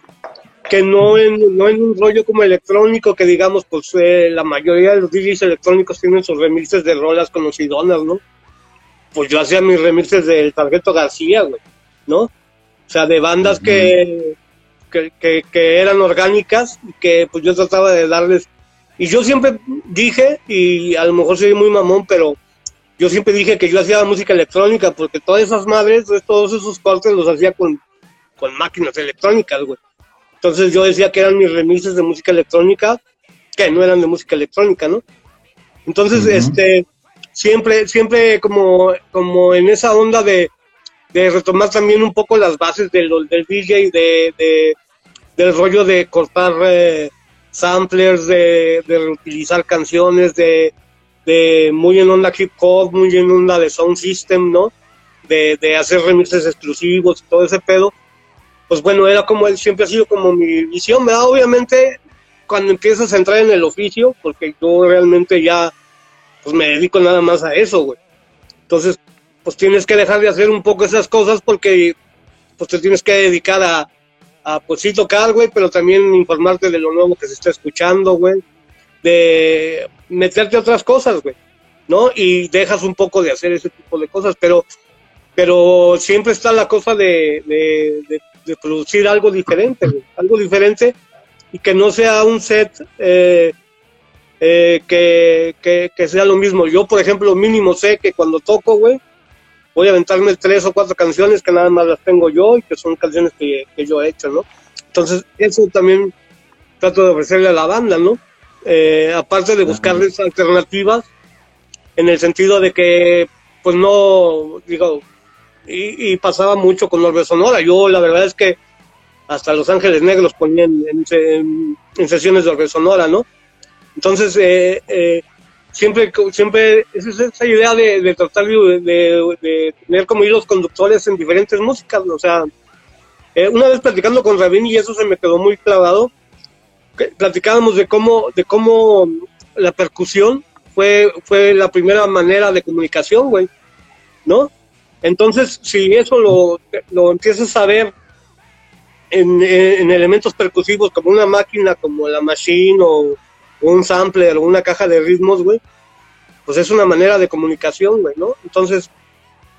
que no en, no en un rollo como electrónico, que digamos, pues eh, la mayoría de los DJs electrónicos tienen sus remixes de rolas conocidonas, ¿no? Pues yo hacía mis remixes del Tarjeto García, güey, ¿no? O sea, de bandas uh -huh. que, que, que, que eran orgánicas y que pues yo trataba de darles... Y yo siempre dije, y a lo mejor soy muy mamón, pero yo siempre dije que yo hacía música electrónica porque todas esas madres, todos esos cortes los hacía con, con máquinas electrónicas, güey. Entonces yo decía que eran mis remixes de música electrónica, que no eran de música electrónica, ¿no? Entonces, uh -huh. este, siempre, siempre como, como en esa onda de, de retomar también un poco las bases del, del DJ, de, de, del rollo de cortar eh, samplers, de, de reutilizar canciones, de de muy en onda hip hop, muy en onda de sound system, ¿no? De, de hacer remixes exclusivos y todo ese pedo. Pues bueno, era como él siempre ha sido como mi visión, ¿verdad? Obviamente, cuando empiezas a entrar en el oficio, porque yo realmente ya, pues me dedico nada más a eso, güey. Entonces, pues tienes que dejar de hacer un poco esas cosas porque, pues te tienes que dedicar a, a pues sí tocar, güey, pero también informarte de lo nuevo que se está escuchando, güey de meterte a otras cosas, güey, ¿no? Y dejas un poco de hacer ese tipo de cosas, pero, pero siempre está la cosa de, de producir algo diferente, güey, algo diferente y que no sea un set eh, eh, que, que, que, sea lo mismo. Yo, por ejemplo, mínimo sé que cuando toco, güey, voy a aventarme tres o cuatro canciones que nada más las tengo yo y que son canciones que, que yo he hecho, ¿no? Entonces, eso también trato de ofrecerle a la banda, ¿no? eh, aparte de buscarles Ajá. alternativas, en el sentido de que, pues no, digo, y, y, pasaba mucho con Orbe Sonora. Yo la verdad es que hasta Los Ángeles Negros ponían en, en, en sesiones de Orbe Sonora, ¿no? Entonces, eh, eh, siempre, siempre es esa idea de, tratar de, tener como hilos conductores en diferentes músicas, o sea, eh, una vez platicando con Rabin y eso se me quedó muy clavado, platicábamos de cómo, de cómo la percusión fue, fue la primera manera de comunicación, güey, ¿no? Entonces, si eso lo, lo empiezas a ver en, en, elementos percusivos como una máquina, como la machine o, o un sampler o una caja de ritmos, güey, pues es una manera de comunicación, güey, ¿no? Entonces,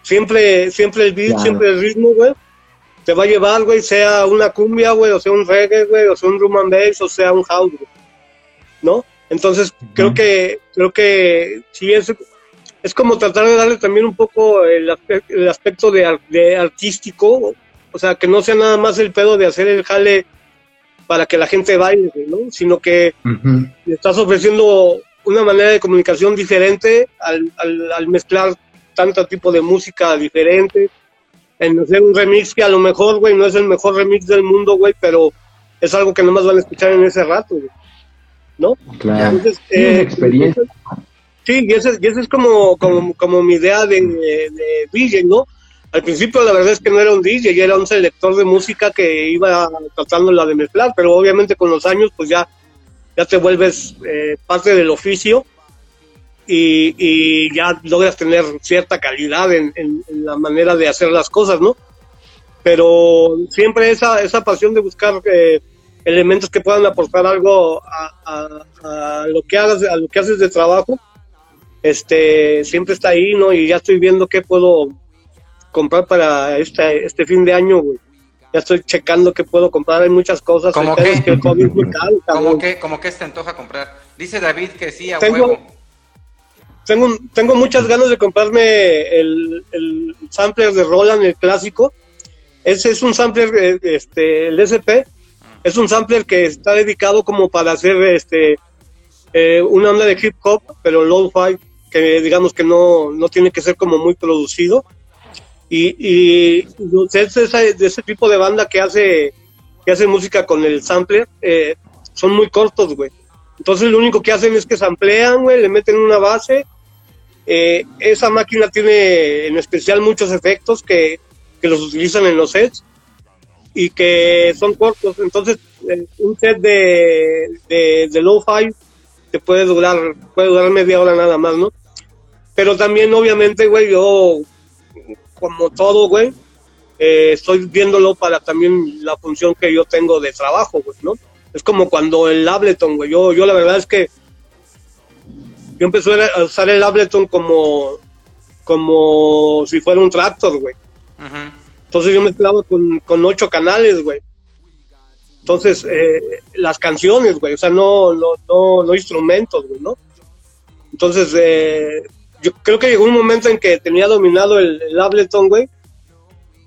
siempre, siempre el beat, claro. siempre el ritmo, güey, te va a llevar, güey, sea una cumbia, güey, o sea un reggae, güey, o sea un drum and bass, o sea un house, güey, ¿no? Entonces, uh -huh. creo que, creo que sí es, es como tratar de darle también un poco el, el aspecto de, de artístico, o sea, que no sea nada más el pedo de hacer el jale para que la gente baile, ¿no? Sino que le estás ofreciendo una manera de comunicación diferente al, al, al mezclar tanto tipo de música diferente, en hacer un remix que a lo mejor, güey, no es el mejor remix del mundo, güey, pero es algo que nomás van a escuchar en ese rato, güey, ¿no? Claro. Entonces, eh, experiencia. Sí, y ese es como, como, mi idea de, DJ, ¿no? Al principio la verdad es que no era un DJ, era un selector de música que iba tratando la de mezclar, pero obviamente con los años pues ya, ya te vuelves eh, parte del oficio y, ya logras tener cierta calidad en, la manera de hacer las cosas, ¿no? Pero siempre esa, esa pasión de buscar eh, elementos que puedan aportar algo a lo que hagas, a lo que haces de trabajo, este siempre está ahí, ¿no? Y ya estoy viendo qué puedo comprar para este, este fin de año, güey. Ya estoy checando qué puedo comprar, hay muchas cosas. ¿Cómo qué? que (laughs) ¿Cómo que, como que te antoja comprar? Dice David que sí, a Tengo- huevo. Tengo, tengo muchas ganas de comprarme el, el sampler de Roland, el clásico. Ese es un sampler, eh, este, el SP, es un sampler que está dedicado como para hacer este eh, una onda de hip hop, pero low-fi, que digamos que no, no tiene que ser como muy producido. Y, y los sets de de ese tipo de banda que hace, que hace música con el sampler eh, son muy cortos, güey. Entonces lo único que hacen es que samplean, güey, le meten una base. Eh, esa máquina tiene en especial muchos efectos que, que los utilizan en los sets y que son cortos. Entonces, eh, un set de, de, de low-fi te puede durar, puede durar media hora nada más, ¿no? Pero también, obviamente, güey, yo, como todo, güey, eh, estoy viéndolo para también la función que yo tengo de trabajo, güey, ¿no? Es como cuando el Ableton, güey, yo, yo la verdad es que yo empecé a usar el Ableton como, como si fuera un tractor, güey. Entonces yo mezclaba con, con ocho canales, güey. Entonces, eh, las canciones, güey, o sea, no, no, no, no instrumentos, güey, ¿no? Entonces, eh, yo creo que llegó un momento en que tenía dominado el, el Ableton, güey,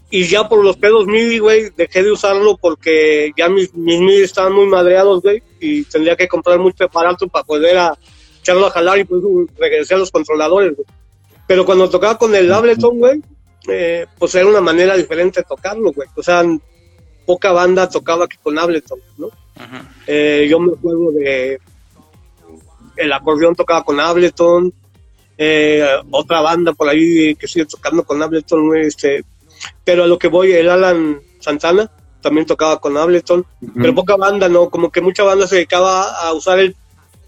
y ya por los pedos MIDI, güey, dejé de usarlo porque ya mis, mis MIDI estaban muy madreados, güey, y tendría que comprar mucho aparato para poder a, echarlo a jalar y pues regresé a los controladores, güey. Pero cuando tocaba con el Ableton, güey, eh, pues era una manera diferente de tocarlo, güey. O sea, poca banda tocaba que con Ableton, ¿no? Eh, yo me acuerdo de el acordeón tocaba con Ableton, eh, otra banda por ahí que sigue tocando con Ableton, este, pero a lo que voy, el Alan Santana también tocaba con Ableton, pero poca banda, ¿no? Como que mucha banda se dedicaba a usar el,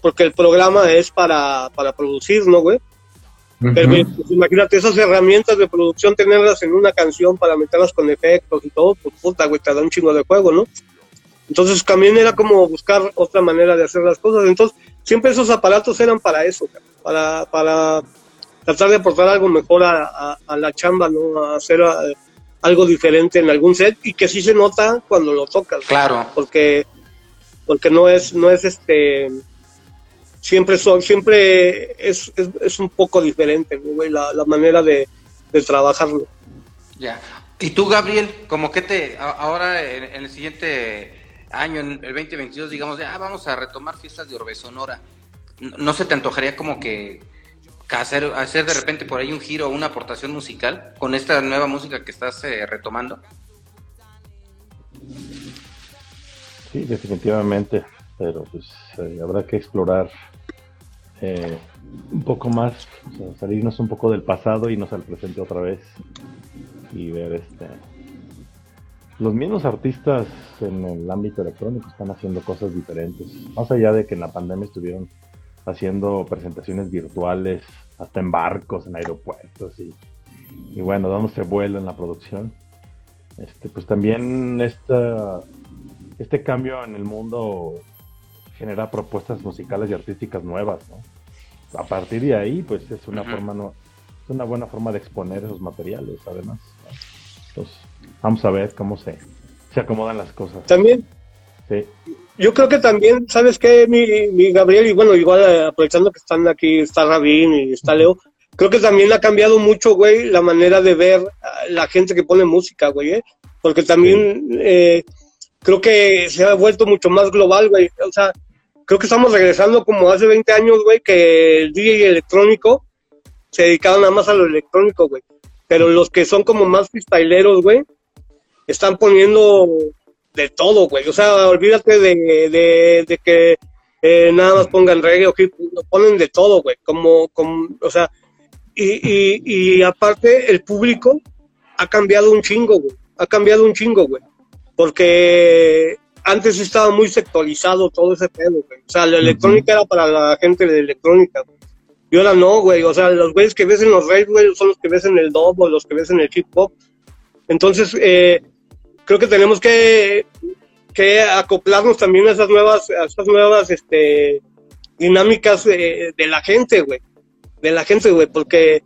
porque el programa es para, para producir, ¿no, güey? Pero pues, imagínate esas herramientas de producción, tenerlas en una canción para meterlas con efectos y todo, pues puta, güey, te da un chingo de juego, ¿no? Entonces también era como buscar otra manera de hacer las cosas. Entonces, siempre esos aparatos eran para eso, para, para tratar de aportar algo mejor a, a- a la chamba, ¿no? A hacer algo diferente en algún set y que sí se nota cuando lo tocas. ¿no? Claro. porque porque no es no es este siempre son siempre es, es, es un poco diferente la, la manera de, de trabajarlo Ya. ¿Y tú, Gabriel, como que te, ahora en, en el siguiente año, en el 2022, digamos, ya vamos a retomar fiestas de Orbe Sonora? ¿No, no se te antojaría como que, que hacer, hacer de repente por ahí un giro o una aportación musical con esta nueva música que estás eh, retomando? Sí, definitivamente, pero pues eh, habrá que explorar un poco más, o sea, salirnos un poco del pasado y irnos al presente otra vez y ver este los mismos artistas en el ámbito electrónico están haciendo cosas diferentes, más allá de que en la pandemia estuvieron haciendo presentaciones virtuales hasta en barcos, en aeropuertos y, y bueno, dándose vuelo en la producción. Este, pues también esta este cambio en el mundo genera propuestas musicales y artísticas nuevas, ¿no? A partir de ahí, pues es una forma no, es una buena forma de exponer esos materiales, además. Entonces, vamos a ver cómo se, se acomodan las cosas. también Sí, yo creo que también sabes qué mi, mi Gabriel y bueno igual eh, aprovechando que están aquí está Rabín y está Leo creo que también ha cambiado mucho, güey, la manera de ver a la gente que pone música, güey, ¿eh? porque también eh, creo que se ha vuelto mucho más global, güey. O sea, creo que estamos regresando como hace 20 años, güey, que el DJ electrónico se dedicaba nada más a lo electrónico, güey. Pero los que son como más freestyleros, güey, están poniendo de todo, güey. O sea, olvídate de, de, que eh, nada más pongan reggae o hip, ponen de todo, güey. Como, como, o sea, y, y, y aparte el público ha cambiado un chingo, güey. Ha cambiado un chingo, güey. Porque antes estaba muy sectorizado todo ese pedo, güey. O sea, la electrónica era para la gente de electrónica, güey. Y ahora no, güey. O sea, los güeyes que ves en los raves, güey, son los que ves en el dub o los que ves en el hip hop. Entonces, eh, creo que tenemos que, que acoplarnos también a esas nuevas, a esas nuevas, este, dinámicas de, de la gente, güey. De la gente, güey, porque,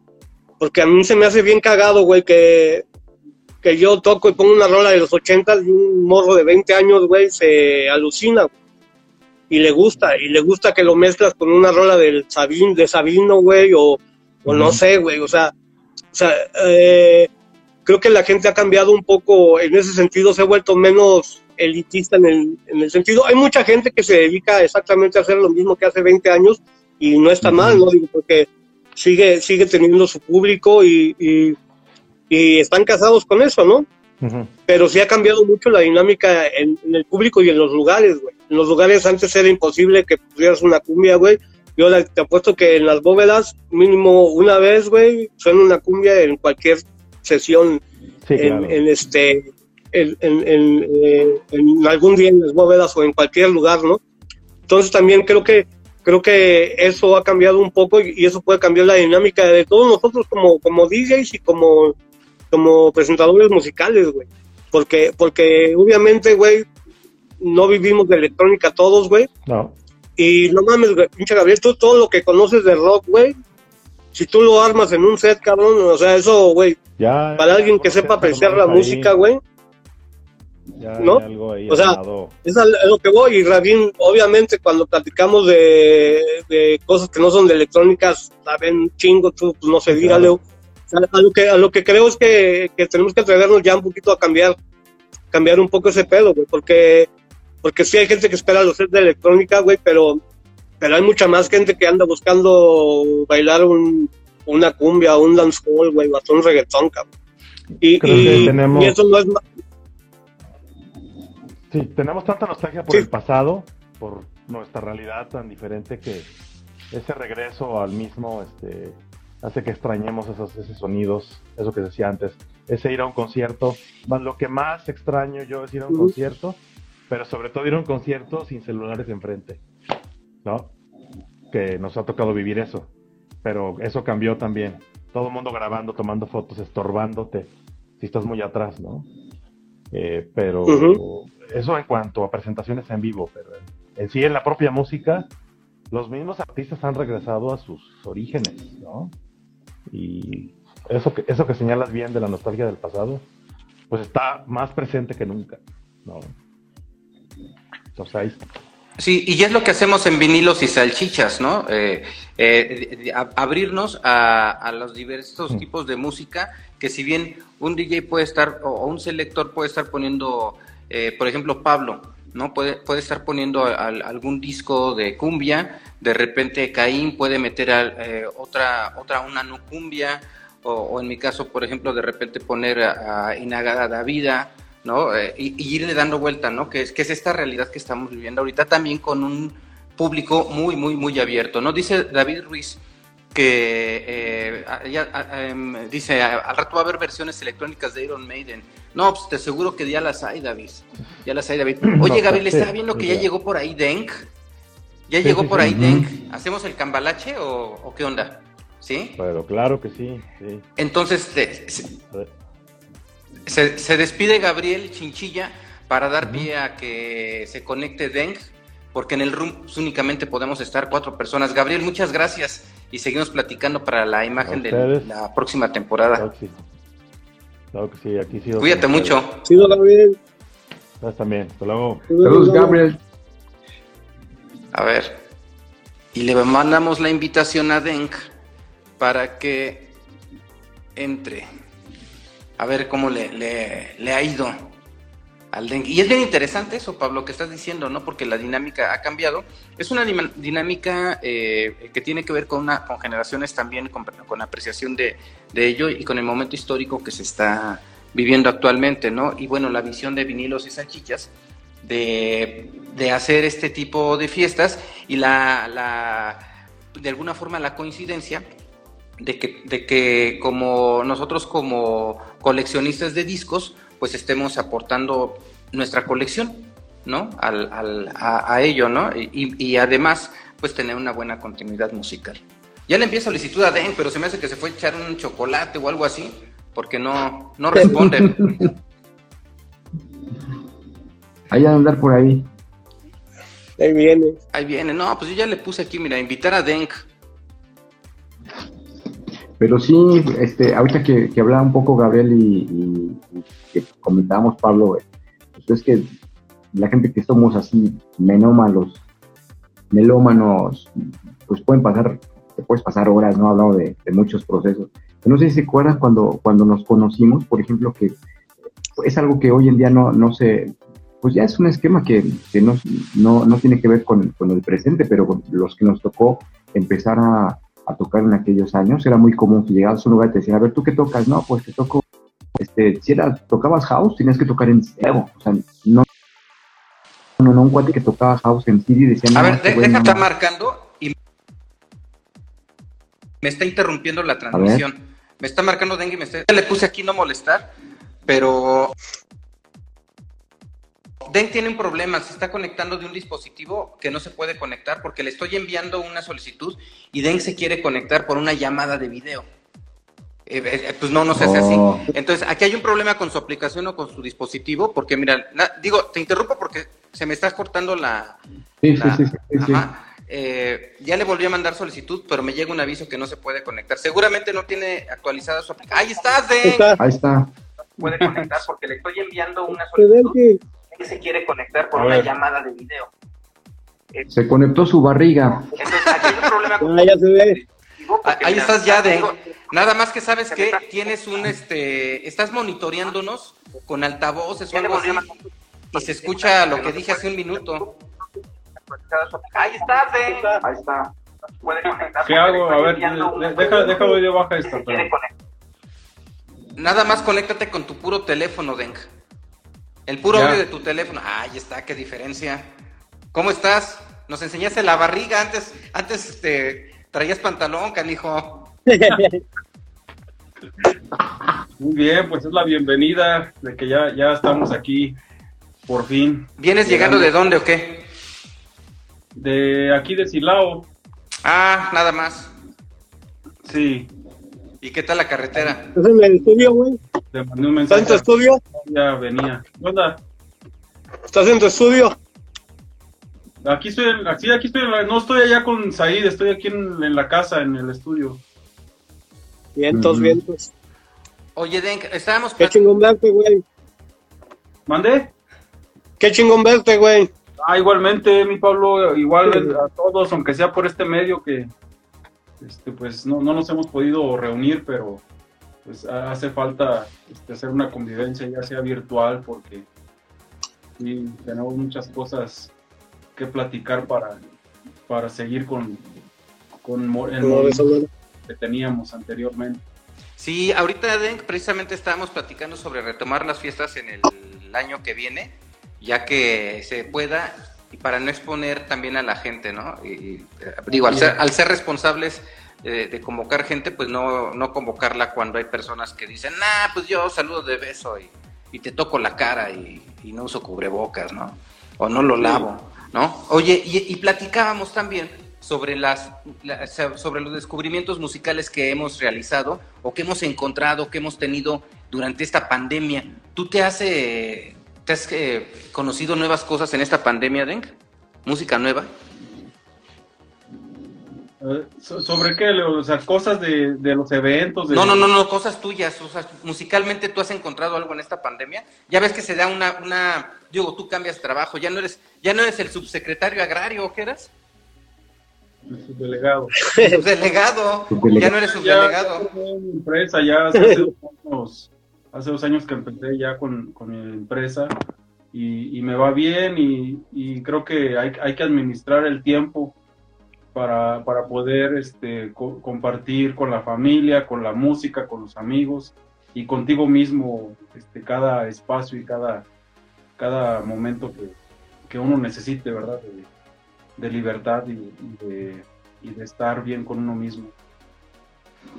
porque a mí se me hace bien cagado, güey, que, que yo toco y pongo una rola de los 80 y un morro de 20 años, güey, se alucina, güey. Y le gusta, y le gusta que lo mezclas con una rola del Sabin, de Sabino, güey, o, o no sé, güey, o sea, o sea, eh, creo que la gente ha cambiado un poco en ese sentido, se ha vuelto menos elitista en el, en el sentido. Hay mucha gente que se dedica exactamente a hacer lo mismo que hace 20 años y no está mal, ¿no? Digo, porque sigue, sigue teniendo su público y, y, y están casados con eso, ¿no? Pero sí ha cambiado mucho la dinámica en, en el público y en los lugares, güey. En los lugares antes era imposible que pusieras una cumbia, güey. Yo te apuesto que en las bóvedas, mínimo una vez, güey, suena una cumbia en cualquier sesión Sí, en, claro. en este en, en- en, eh, en algún día en las bóvedas o en cualquier lugar, ¿no? Entonces también creo que creo que eso ha cambiado un poco y, y eso puede cambiar la dinámica de todos nosotros como como DJs y como como presentadores musicales, güey. Porque porque obviamente, güey, no vivimos de electrónica todos, güey. No. Y no mames, güey, pinche Gabriel, tú todo lo que conoces de rock, güey, si tú lo armas en un set, cabrón, o sea, eso, güey, Ya, para alguien que sepa apreciar la ahí, música, güey, ya ¿no? hay algo ahí O sea, armado. es a lo que voy. Y Rabin, obviamente, cuando platicamos de, de cosas que no son de electrónicas, saben chingo, tú, pues no se diga, claro. Leo. A, lo que, a lo que creo es que, que tenemos que atrevernos ya un poquito a cambiar, cambiar un poco ese pedo, güey, porque, porque sí hay gente que espera los sets de electrónica, güey, pero, pero hay mucha más gente que anda buscando bailar un, una cumbia, un dancehall, güey, o hasta un reggaetón, cabrón. Y, Creo que y- tenemos- y eso no es ma- Sí, tenemos tanta nostalgia por Sí. el pasado, por nuestra realidad tan diferente que ese regreso al mismo este, hace que extrañemos esos, esos sonidos, eso que decía antes, ese ir a un concierto. Más lo que más extraño yo es ir a un concierto, pero sobre todo ir a un concierto sin celulares enfrente, ¿no? Que nos ha tocado vivir eso, pero eso cambió también. Todo el mundo grabando, tomando fotos, estorbándote, si estás muy atrás, ¿no? Eh, pero eso en cuanto a presentaciones en vivo, pero en sí en la propia música, los mismos artistas han regresado a sus orígenes, ¿no? Y eso que, eso que señalas bien de la nostalgia del pasado, pues está más presente que nunca, ¿no? Entonces ahí está. Sí, y es lo que hacemos en vinilos y salchichas, ¿no? Eh, eh, a- abrirnos a, a los diversos Mm. tipos de música, que si bien un DJ puede estar, o o un selector puede estar poniendo, eh, por ejemplo, Pablo, ¿no? Puede, puede estar poniendo al- algún disco de cumbia, de repente Caín puede meter al- eh, otra, otra, una no cumbia, o, en mi caso, por ejemplo, de repente poner a, a Inagada Davida, ¿no? Eh, y, y irle dando vuelta, ¿no? Que es, que es esta realidad que estamos viviendo ahorita también con un público muy, muy, muy abierto, ¿no? Dice David Ruiz que eh, em, dice, "A- al rato va a haber versiones electrónicas de Iron Maiden. No, pues te aseguro que ya las hay, David. Ya las hay, David. Oye, Gabriel, estaba viendo que ya llegó por ahí Denk. ¿Ya llegó por ahí. Denk? ¿Hacemos el cambalache o, o qué onda? ¿Sí? Pero claro que sí, sí. Entonces, se- se, se despide Gabriel Chinchilla para dar pie a que se conecte Deng, porque en el room pues, únicamente podemos estar cuatro personas. Gabriel, muchas gracias y seguimos platicando para la imagen de la próxima temporada. Claro que sí. Claro que sí, aquí sí. Cuídate mucho. Sí, Gabriel. Ustedes también. Hasta luego. Saludos, Gabriel. A ver. Y le mandamos la invitación a Denk para que entre. A ver cómo le, le, ha ido Y es bien interesante eso, Pablo, que estás diciendo, ¿no? Porque la dinámica ha cambiado. Es una dinámica eh, que tiene que ver con, una, con generaciones también, con, con apreciación de, de ello y con el momento histórico que se está viviendo actualmente, ¿no? Y bueno, la visión de vinilos y salchichas de, de hacer este tipo de fiestas y la, la, de alguna forma la coincidencia de que, de que como nosotros como coleccionistas de discos, pues estemos aportando nuestra colección, ¿no? Al, al, a, ello, ¿no? Y, y, además, pues tener una buena continuidad musical. Ya le envié solicitud a Den, pero se me hace que se fue a echar un chocolate o algo así, porque no, no responden. (laughs) Ahí a andar por ahí. Ahí viene. Ahí viene. No, pues yo ya le puse aquí, mira, invitar a Denk. Pero sí, este, ahorita que, hablaba un poco Gabriel y, que comentábamos Pablo, pues es que la gente que somos así menómanos, melómanos, pues pueden pasar, te puedes pasar horas, ¿no? Hablando de, de muchos procesos. No sé si se acuerdan cuando, cuando nos conocimos, por ejemplo, que es algo que hoy en día no, no se, pues ya es un esquema que, que no, no, no, tiene que ver con, con, el presente, pero los que nos tocó empezar a, a, tocar en aquellos años, era muy común que llegabas a un lugar y te decían, a ver, ¿tú qué tocas? No, pues te toco, este, si era, tocabas house, tenías que tocar en ciego, o sea, no, no, no, un cuate que tocaba house en CD decían, a ver, este deja estar marcando y me está interrumpiendo la transmisión, me está marcando dengue, me está, le puse aquí no molestar, pero Den tiene un problema, se está conectando de un dispositivo que no se puede conectar porque le estoy enviando una solicitud y Den se quiere conectar por una llamada de video. Eh, eh, eh, pues no, no se hace así. Oh. Entonces, aquí hay un problema con su aplicación o con su dispositivo, porque mira, digo, te interrumpo porque se me está cortando la... Sí, sí, sí. sí, ya le volví a mandar solicitud, pero me llega un aviso que no se puede conectar. Seguramente no tiene actualizada su aplicación. Ahí estás, Den. Ahí está. Puede conectar porque le estoy enviando una solicitud que se quiere conectar por una llamada de video. Se conectó su barriga. Entonces, aquí hay un problema (laughs) con... Ah, ya se ve. Ahí estás ya de nada más que sabes que tienes un este estás monitoreándonos con altavoces o algo así y se escucha lo que dije hace un minuto. Ahí estás, eh. Ahí está. ¿Qué hago? A ver, deja, déjalo yo baja esto. Nada más conéctate con tu puro teléfono, Denk. El puro audio de tu teléfono. Ahí está, qué diferencia. ¿Cómo estás? Nos enseñaste la barriga antes, antes este, traías pantalón, canijo. (laughs) Muy bien, pues es la bienvenida de que ya, ya estamos aquí, por fin. ¿Vienes llegando de dónde o qué? De aquí de Silao. Ah, nada más. Sí. ¿Y qué tal la carretera? ¿Estás en el estudio, güey? ¿Estás en tu estudio? Ya venía. ¿Dónde? ¿Estás en tu estudio? Aquí estoy, aquí, aquí estoy, no estoy allá con Said, estoy aquí en, la casa, en el estudio. Vientos, vientos. Oye, Denk, estábamos... Qué chingón verte, güey. ¿Mande? Qué chingón verte, güey. Ah, igualmente, mi Pablo, igual a todos, aunque sea por este medio que, este, pues no, no nos hemos podido reunir, pero pues hace falta este, hacer una convivencia ya sea virtual porque tenemos muchas cosas que platicar para, para seguir con, con el movimiento que teníamos anteriormente. Sí, ahorita precisamente estábamos platicando sobre retomar las fiestas en el año que viene, ya que se pueda y para no exponer también a la gente, ¿no? Y, digo, al ser, al ser responsables de, convocar gente, pues no, no convocarla cuando hay personas que dicen, nah, pues yo saludo de beso y, y te toco la cara y, no uso cubrebocas, ¿no? O no lo lavo, ¿no? Oye, y, platicábamos también sobre las sobre los descubrimientos musicales que hemos realizado o que hemos encontrado, que hemos tenido durante esta pandemia. ¿Tú te has, te has eh, conocido nuevas cosas en esta pandemia, Denk? ¿Música nueva? ¿Sobre qué, O sea, cosas de, los eventos. No, no, no, no, cosas tuyas. O sea, musicalmente tú has encontrado algo en esta pandemia. Ya ves que se da una, una, digo, tú cambias trabajo, ya no eres, ya no eres el subsecretario agrario, ¿o qué eras? el subdelegado. Subdelegado, ya no eres subdelegado. Ya, mi empresa, ya hace dos años, hace dos años que empecé ya con, con mi empresa y, y me va bien y, y creo que hay, hay, que administrar el tiempo para, para poder este, co compartir con la familia, con la música, con los amigos y contigo mismo este, cada espacio y cada, cada momento que, que uno necesite, ¿verdad? De, de libertad y, y, de, y, de, estar bien con uno mismo.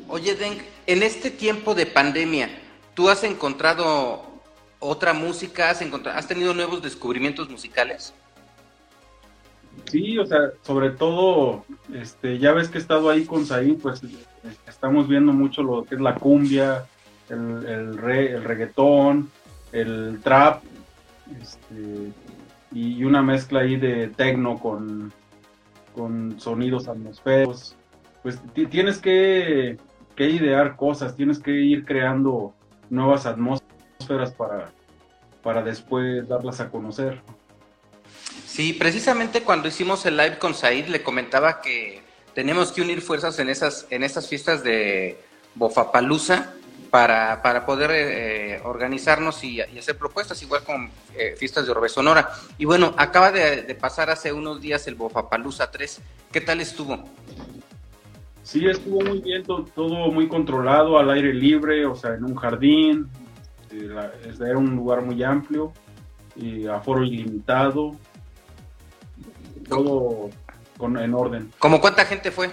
Oye, Denk, en este tiempo de pandemia, ¿tú has encontrado otra música? ¿Has, encontrado, ¿Has tenido nuevos descubrimientos musicales? Sí, o sea, sobre todo, este, ya ves que he estado ahí con Saín, pues estamos viendo mucho lo que es la cumbia, el, el, re, el reggaetón, el trap, este, y una mezcla ahí de tecno con, con sonidos atmosféricos. Pues tienes que, que, idear cosas, tienes que ir creando nuevas atmósferas para, para después darlas a conocer. Sí, precisamente cuando hicimos el live con Said le comentaba que tenemos que unir fuerzas en esas, en estas fiestas de Bofapalusa para, para poder eh, organizarnos y, y, hacer propuestas, igual con eh, fiestas de Orbe Sonora. Y bueno, acaba de, de, pasar hace unos días el Bofapalusa 3. ¿Qué tal estuvo? Sí, estuvo muy bien, todo, todo, muy controlado, al aire libre, o sea, en un jardín. Eh, era un lugar muy amplio, y aforo ilimitado. Todo con, en orden. ¿Cómo cuánta gente fue?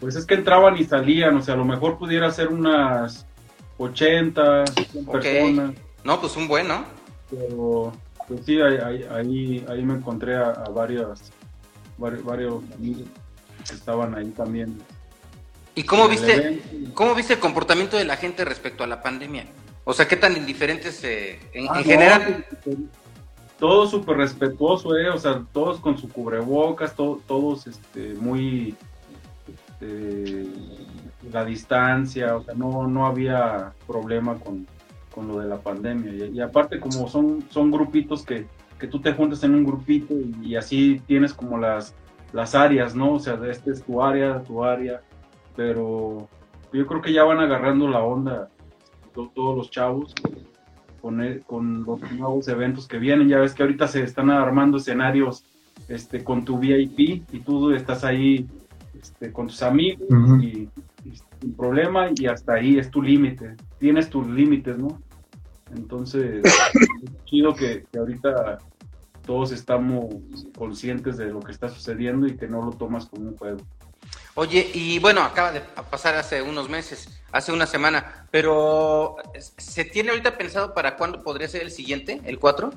Pues es que entraban y salían, o sea, a lo mejor pudiera ser unas 80, 100 okay. personas. No, pues un buen, ¿no? Pero, pues sí, ahí, ahí, ahí me encontré a, a varios, varios, varios amigos que estaban ahí también. ¿Y cómo viste, cómo viste el comportamiento de la gente respecto a la pandemia? O sea, ¿qué tan indiferentes eh, en, ah, en no, general? Todo súper respetuoso, ¿eh? O sea, todos con su cubrebocas, to, todos este, muy este, la distancia, o sea, no, no había problema con, con lo de la pandemia. Y, aparte como son, son grupitos que, que tú te juntas en un grupito y, así tienes como las, las áreas, ¿no? O sea, este es tu área, tu área, pero yo creo que ya van agarrando la onda todos los chavos con, con los nuevos eventos que vienen. Ya ves que ahorita se están armando escenarios este, con tu VIP y tú estás ahí este, con tus amigos uh -huh. y, y, sin problema y hasta ahí es tu límite, tienes tus límites, ¿no? Entonces, (coughs) es chido que, que, ahorita todos estamos conscientes de lo que está sucediendo y que no lo tomas como un juego. Oye, y bueno, acaba de pasar hace unos meses, hace una semana, pero ¿se tiene ahorita pensado para cuándo podría ser el siguiente, el 4?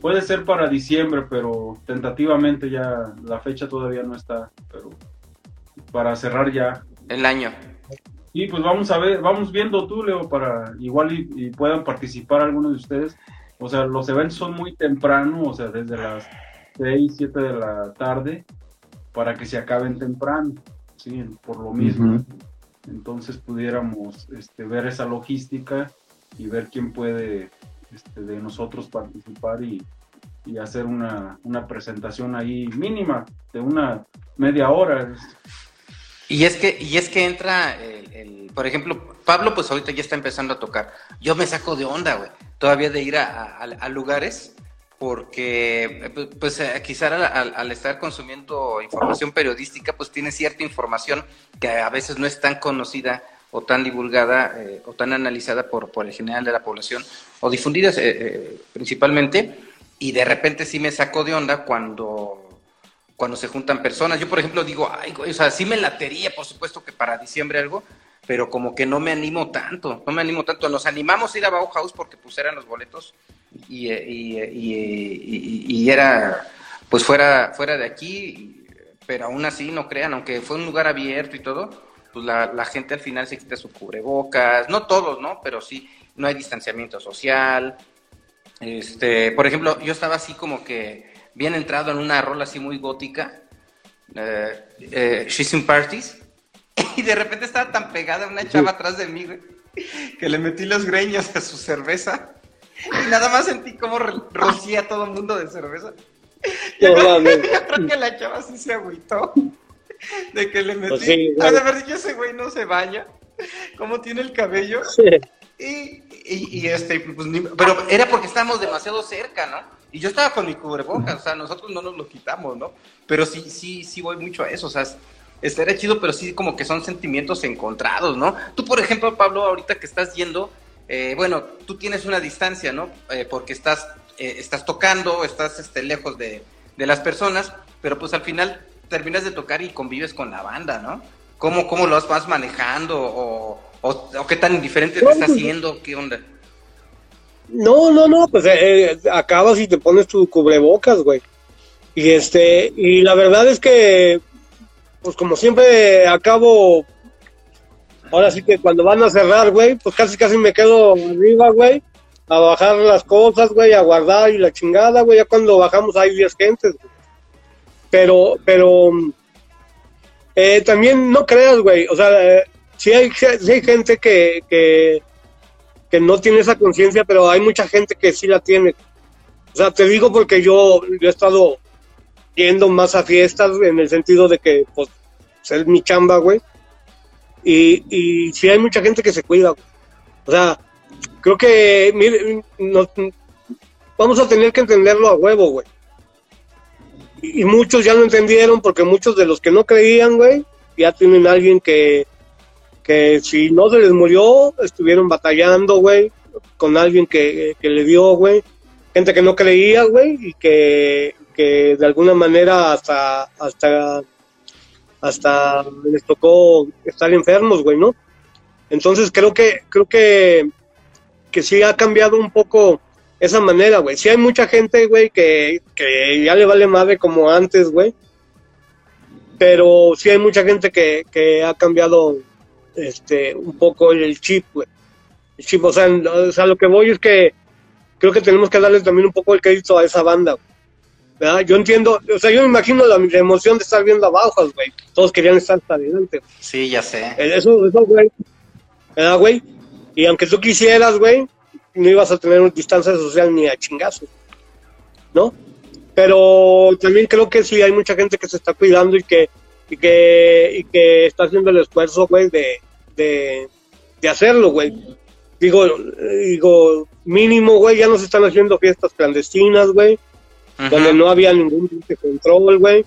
Puede ser para diciembre, pero tentativamente ya la fecha todavía no está, pero para cerrar ya. El año. Y pues vamos a ver, vamos viendo tú, Leo, para igual y, y puedan participar algunos de ustedes. O sea, los eventos son muy temprano, o sea, desde las 6, 7 de la tarde, para que se acaben temprano, ¿sí? Por lo mismo. Uh -huh. Entonces pudiéramos este, ver esa logística y ver quién puede este, de nosotros participar y, y hacer una, una, presentación ahí mínima de una media hora. Y es que, y es que entra, el, el, por ejemplo, Pablo pues ahorita ya está empezando a tocar. Yo me saco de onda, güey, todavía de ir a, a, lugares porque pues quizá al, al, estar consumiendo información periodística pues tiene cierta información que a veces no es tan conocida o tan divulgada eh, o tan analizada por, por el general de la población o difundidas eh, eh, principalmente y de repente sí me sacó de onda cuando cuando se juntan personas. Yo, por ejemplo, digo, ay, o sea, sí me latería, por supuesto que para diciembre algo, pero como que no me animo tanto, no me animo tanto. Nos animamos a ir a Bauhaus porque pues eran los boletos y, y, y, y era, pues fuera, fuera de aquí, pero aún así no crean, aunque fue un lugar abierto y todo, pues la, la gente al final se quita su cubrebocas, no todos, ¿no? Pero sí, no hay distanciamiento social. Este, por ejemplo, yo estaba así como que bien entrado en una rola así muy gótica, eh, eh, She's in Parties, (laughs) y de repente estaba tan pegada una chava atrás de mí, güey, que le metí los greños a su cerveza, y nada más sentí como rocía a todo el mundo de cerveza. Yo, No creo, mames. (laughs) yo creo que la chava sí se agüitó. (laughs) De que le metí. Pues sí, de verdad que ese güey no se baña. ¿Cómo tiene el cabello? (laughs) Y, y, y este, pues, ni- pero era porque estábamos demasiado cerca, ¿no? Y yo estaba con mi cubrebocas, o sea, nosotros no nos lo quitamos, ¿no? Pero sí, sí, sí voy mucho a eso, o sea, es- estaría chido, pero sí como que son sentimientos encontrados, ¿no? Tú, por ejemplo, Pablo, ahorita que estás yendo, eh, bueno, tú tienes una distancia, ¿no? Eh, porque estás, eh, estás tocando, estás este, lejos de, de las personas, pero pues al final terminas de tocar y convives con la banda, ¿no? ¿Cómo, cómo lo vas manejando? O, o, o qué tan indiferente te No, está pues- haciendo? ¿Qué onda? No, no, no, pues eh, eh, acabas y te pones tu cubrebocas, güey. Y este, y la verdad es que, pues como siempre acabo, ahora sí que cuando van a cerrar, güey, pues casi casi me quedo arriba, güey, a bajar las cosas, güey, a guardar y la chingada, güey, ya cuando bajamos hay 10 gentes, güey. Pero, pero, eh, también no creas, güey, o sea, eh, sí hay, sí hay gente que, que, que no tiene esa conciencia, pero hay mucha gente que sí la tiene. O sea, te digo porque yo, yo he estado yendo más a fiestas en el sentido de que, pues, es mi chamba, güey. Y, y sí hay mucha gente que se cuida. O sea, creo que, mire, no- vamos a tener que entenderlo a huevo, güey. Y, muchos ya lo entendieron porque muchos de los que no creían, güey, ya tienen alguien que, que si no se les murió, estuvieron batallando, güey, con alguien que, que le dio, güey. Gente que no creía, güey, y que, que de alguna manera hasta, hasta, hasta les tocó estar enfermos, güey, ¿no? Entonces creo que, creo que, que sí ha cambiado un poco esa manera, güey. Sí hay mucha gente, güey, que, que ya le vale madre como antes, güey. Pero sí hay mucha gente que, que ha cambiado este un poco el, chip, güey. El chip, o sea, o sea, lo que voy es que creo que tenemos que darle también un poco el crédito a esa banda, güey. ¿verdad? Yo entiendo, o sea, yo me imagino la, la emoción de estar viendo abajo, güey. Todos querían estar hasta adelante. Sí, ya sé. Eso, eso, güey. ¿Verdad, güey? Y aunque tú quisieras, güey, no ibas a tener una distancia social ni a chingazos. ¿No? Pero también creo que sí hay mucha gente que se está cuidando y que, y que, y que está haciendo el esfuerzo, güey, de, de, de hacerlo, güey. Digo, digo, mínimo, güey, ya no se están haciendo fiestas clandestinas, güey donde no había ningún tipo de control, güey.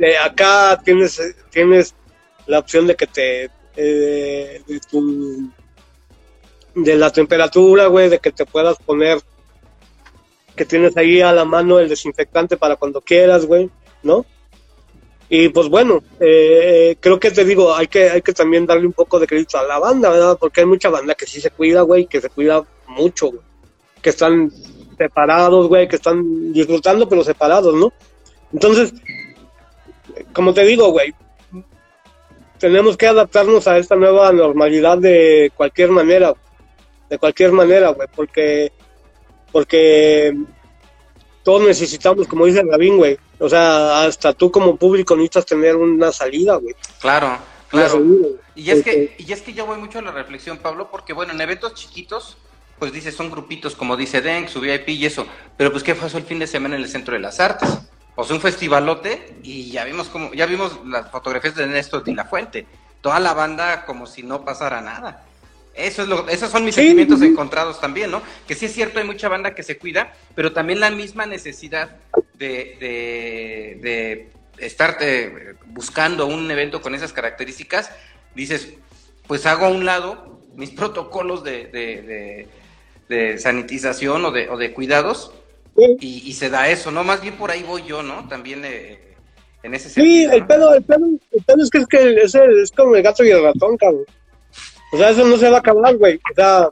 Eh, acá tienes, tienes la opción de que te. eh, de, tu- de la temperatura, güey, de que te puedas poner. Que tienes ahí a la mano el desinfectante para cuando quieras, güey, ¿no? Y pues bueno, eh, creo que te digo, hay que, hay que también darle un poco de crédito a la banda, ¿verdad? Porque hay mucha banda que sí se cuida, güey, que se cuida mucho, güey. Que están separados, güey, que están disfrutando, pero separados, ¿no? Entonces, como te digo, güey, tenemos que adaptarnos a esta nueva normalidad de cualquier manera, de cualquier manera, güey, porque, porque todos necesitamos, como dice Rabín, güey, o sea, hasta tú como público necesitas tener una salida, güey. Claro, claro. salida. Y es, que, y es que yo voy mucho a la reflexión, Pablo, porque bueno, en eventos chiquitos, pues dices, son grupitos, como dice Denk, su VIP y eso, pero pues ¿qué pasó el fin de semana en el Centro de las Artes? O sea, un festivalote y ya vimos como, ya vimos las fotografías de Néstor de la Fuente, toda la banda como si no pasara nada. Eso es lo, esos son mis Sí, sentimientos sí. encontrados también, ¿no? Que sí es cierto, hay mucha banda que se cuida, pero también la misma necesidad de, de, de estar eh, buscando un evento con esas características, dices, pues hago a un lado mis protocolos de, de, de- de sanitización o de, o de cuidados Sí. y, y se da eso, ¿no? Más bien por ahí voy yo, ¿no? También eh, en ese Sí, sentido. el ¿no? pedo, el pedo, el pedo es que es, que es, el- es como el gato y el ratón, cabrón. O sea, eso no se va a acabar, güey. O sea,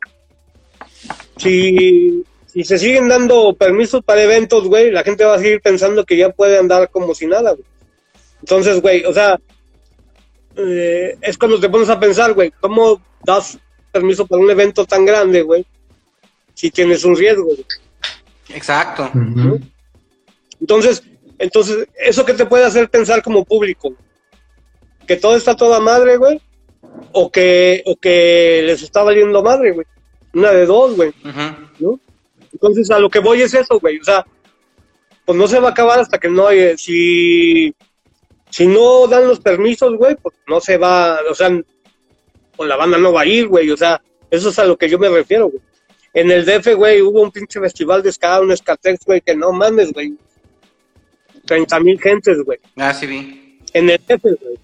si, si se siguen dando permisos para eventos, güey, la gente va a seguir pensando que ya puede andar como si nada, güey. Entonces, güey, o sea, eh, es cuando te pones a pensar, güey, ¿cómo das permiso para un evento tan grande, güey? Si tienes un riesgo, güey. Exacto. Entonces, entonces, ¿eso que te puede hacer pensar como público? ¿Que todo está toda madre, güey? ¿O que, o que les está valiendo madre, güey? Una de dos, güey. ¿no? Entonces, a lo que voy es eso, güey. O sea, pues no se va a acabar hasta que no haya, si, si no dan los permisos, güey, pues no se va, o sea, pues la banda no va a ir, güey, o sea, eso es a lo que yo me refiero, güey. En el DF, güey, hubo un pinche festival de ska, un Skatex, güey, que no mames, güey. 30 mil gentes, güey. Ah, sí vi. En el DF, güey.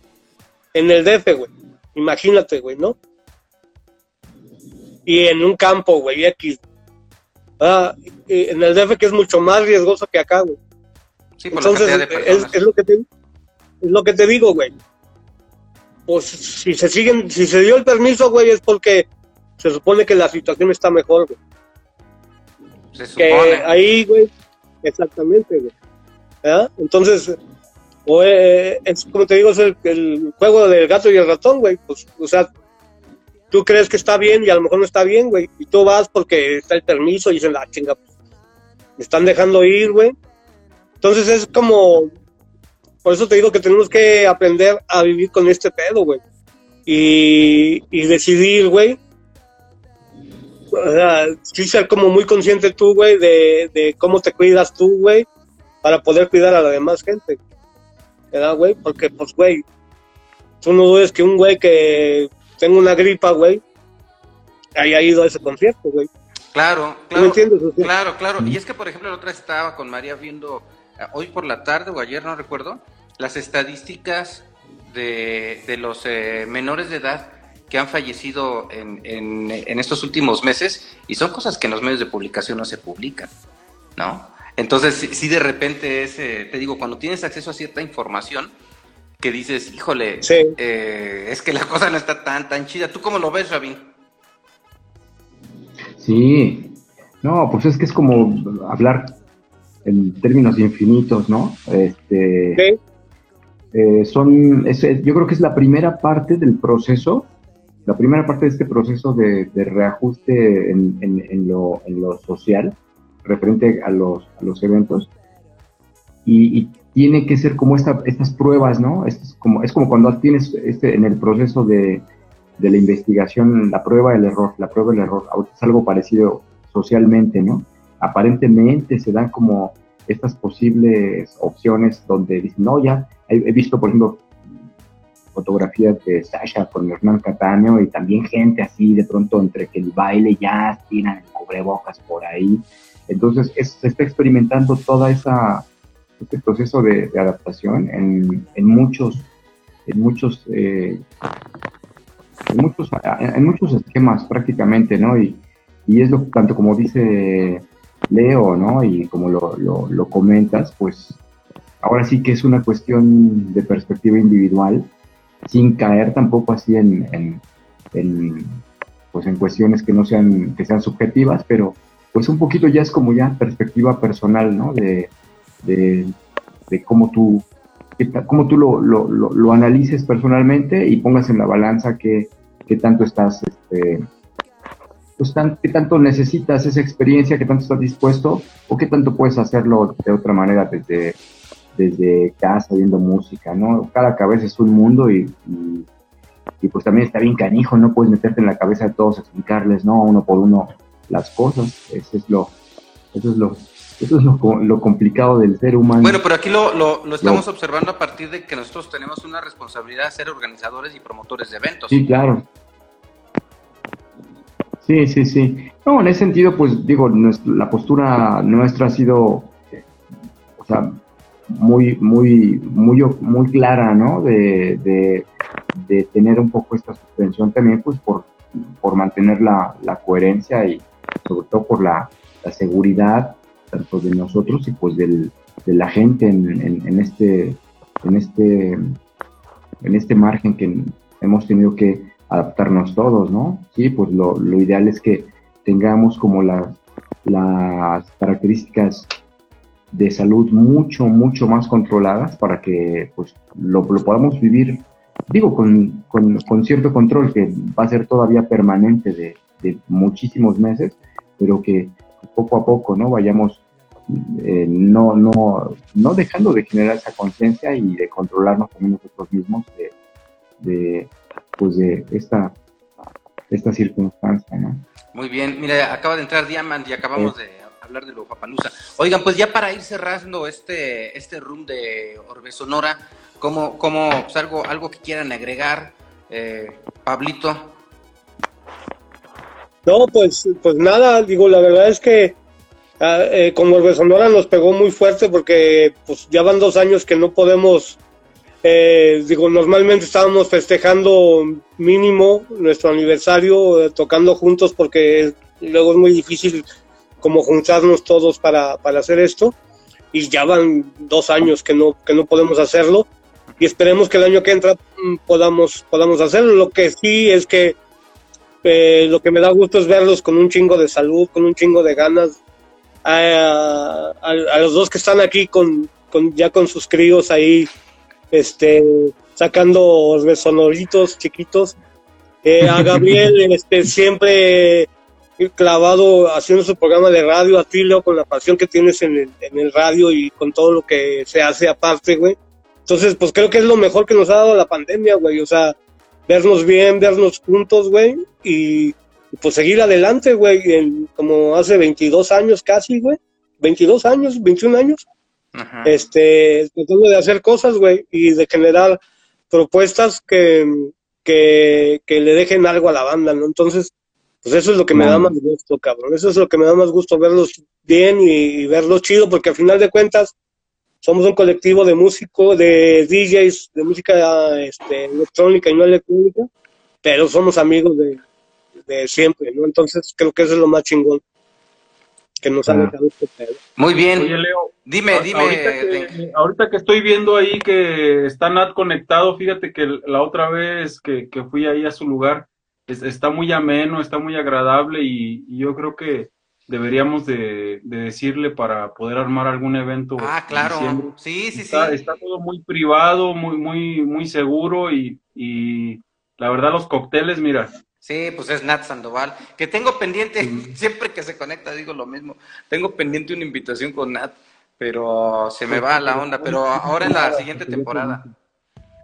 En el DF, güey. Imagínate, güey, ¿no? Y en un campo, güey, X. Ah, y en el DF que es mucho más riesgoso que acá, güey. Sí, por Entonces, de es, lo que te, es lo que te digo, güey. Pues si se siguen, si se dio el permiso, güey, es porque se supone que la situación está mejor, güey. Se Que supone. ahí, güey, exactamente, güey. Entonces, o, eh, es como te digo, es el, juego del gato y el ratón, güey. Pues, o sea, tú crees que está bien y a lo mejor no está bien, güey. Y tú vas porque está el permiso y dicen, la chinga, pues, me están dejando ir, güey. Entonces es como, por eso te digo que tenemos que aprender a vivir con este pedo, güey. Y, y decidir, güey. O sea, sí ser como muy consciente tú, güey, de, de cómo te cuidas tú, güey, para poder cuidar a la demás gente. ¿Verdad, güey? Porque, pues, güey, tú no dudes que un güey que tenga una gripa, güey, haya ido a ese concierto, güey. Claro, ¿Tú claro. me entiendes? Claro, claro. Y es que, por ejemplo, la otra estaba con María viendo eh, hoy por la tarde o ayer, no recuerdo, las estadísticas de, de los eh, menores de edad que han fallecido en, en, en estos últimos meses y son cosas que en los medios de publicación no se publican, ¿no? Entonces, sí, sí de repente es, eh, te digo, cuando tienes acceso a cierta información que dices, híjole, Sí. eh, es que la cosa no está tan, tan chida. ¿Tú cómo lo ves, Rabin? Sí, no, pues es que es como hablar en términos infinitos, ¿no? Este, sí, eh, son, es- es- yo creo que es la primera parte del proceso, la primera parte de este proceso de, de reajuste en, en- en lo, en lo social, referente a los, a los eventos, y, y tiene que ser como esta, estas pruebas, ¿no? Es como, es como cuando tienes este, en el proceso de, de la investigación la prueba del error, la prueba del error, es algo parecido socialmente, ¿no? Aparentemente se dan como estas posibles opciones donde dicen, no, ya, he, he visto, por ejemplo, fotografías de Sasha con Hernán Cataño y también gente así, de pronto entre que el baile ya tiran el cubrebocas por ahí. Entonces, es- se está experimentando toda esa este proceso de, adaptación en, en muchos en muchos eh, en muchos en muchos esquemas prácticamente no y, y es lo tanto como dice Leo no y como lo, lo, lo comentas pues ahora sí que es una cuestión de perspectiva individual sin caer tampoco así en, en, en, pues en cuestiones que no sean que sean subjetivas pero pues un poquito ya es como ya perspectiva personal no de cómo tú, cómo tú lo, lo, lo, analices personalmente y pongas en la balanza qué, qué tanto estás, este, pues qué tanto necesitas esa experiencia, qué tanto estás dispuesto o qué tanto puedes hacerlo de otra manera desde, desde casa, viendo música, ¿no? Cada cabeza es un mundo y, y, y pues también está bien canijo, no puedes meterte en la cabeza de todos, explicarles, ¿no? Uno por uno las cosas, eso es lo, eso es lo, eso es lo, lo complicado del ser humano. Bueno, pero aquí lo, lo, lo estamos observando a partir de que nosotros tenemos una responsabilidad de ser organizadores y promotores de eventos. Sí, claro. Sí, sí, sí. No, en ese sentido, pues digo, la postura nuestra ha sido, o sea, muy, muy, muy, muy clara, ¿no? De, de, de tener un poco esta suspensión también, pues por, por mantener la, la coherencia y sobre todo por la, la seguridad tanto de nosotros y pues del, de la gente en, en, este, en este, en este margen que hemos tenido que adaptarnos todos, ¿no? Sí, pues lo, lo ideal es que tengamos como las, las características de salud mucho, mucho más controladas para que pues lo, lo podamos vivir, digo, con, con, con cierto control que va a ser todavía permanente de, de muchísimos meses, pero que poco a poco, ¿no? Vayamos eh, no, no, no dejando de generar esa conciencia y de controlarnos también nosotros mismos de, de, pues de esta, esta circunstancia, ¿no? Muy bien, mira, acaba de entrar Diamond y acabamos de hablar de Lollapalooza. Oigan, pues ya para ir cerrando este, este room de Orbe Sonora, ¿cómo, cómo pues algo, algo que quieran agregar, eh, Pablito? No, pues, pues nada, digo, la verdad es que ah, eh, como Sonora nos pegó muy fuerte porque pues ya van dos años que no podemos eh, digo, normalmente estábamos festejando mínimo nuestro aniversario, eh, tocando juntos porque luego es muy difícil como juntarnos todos para, para, hacer esto. Y ya van dos años que no, que no podemos hacerlo. Y esperemos que el año que entra mm, podamos, podamos hacerlo. Lo que sí es que eh, lo que me da gusto es verlos con un chingo de salud, con un chingo de ganas. A, a, los dos que están aquí con, con, ya con sus críos ahí este, sacando sonoritos chiquitos. Eh, a Gabriel, (laughs) este, siempre clavado haciendo su programa de radio, a ti, con la pasión que tienes en el, en el radio y con todo lo que se hace aparte, güey. Entonces, pues creo que es lo mejor que nos ha dado la pandemia, güey. O sea, vernos bien, vernos juntos, güey, y, pues seguir adelante, güey, como hace 22 años casi, güey. 22 años, 21 años este, tratando de hacer cosas, güey, y de generar propuestas que, que, le dejen algo a la banda, ¿no? Entonces, pues eso es lo que me da más gusto, cabrón. Eso es lo que me da más gusto, verlos bien y, verlos chido, porque al final de cuentas somos un colectivo de músicos, de DJs, de música este, electrónica y no electrónica, pero somos amigos de, de siempre, ¿no? Entonces creo que eso es lo más chingón que nos ha dejado este pedo. Muy bien. Oye, Leo, dime, dime. Ahorita que, estoy viendo ahí que está Nat conectado, fíjate que la otra vez que, fui ahí a su lugar, está muy ameno, está muy agradable y, yo creo que deberíamos de, decirle para poder armar algún evento. Ah, claro. Sí, sí, sí. Está todo muy privado, muy, muy, muy seguro y, y la verdad los cócteles, mira, Sí, pues es Nat Sandoval, que tengo pendiente, (laughs) siempre que se conecta digo lo mismo, tengo pendiente una invitación con Nat, pero se me va la onda, pero ahora en la siguiente temporada.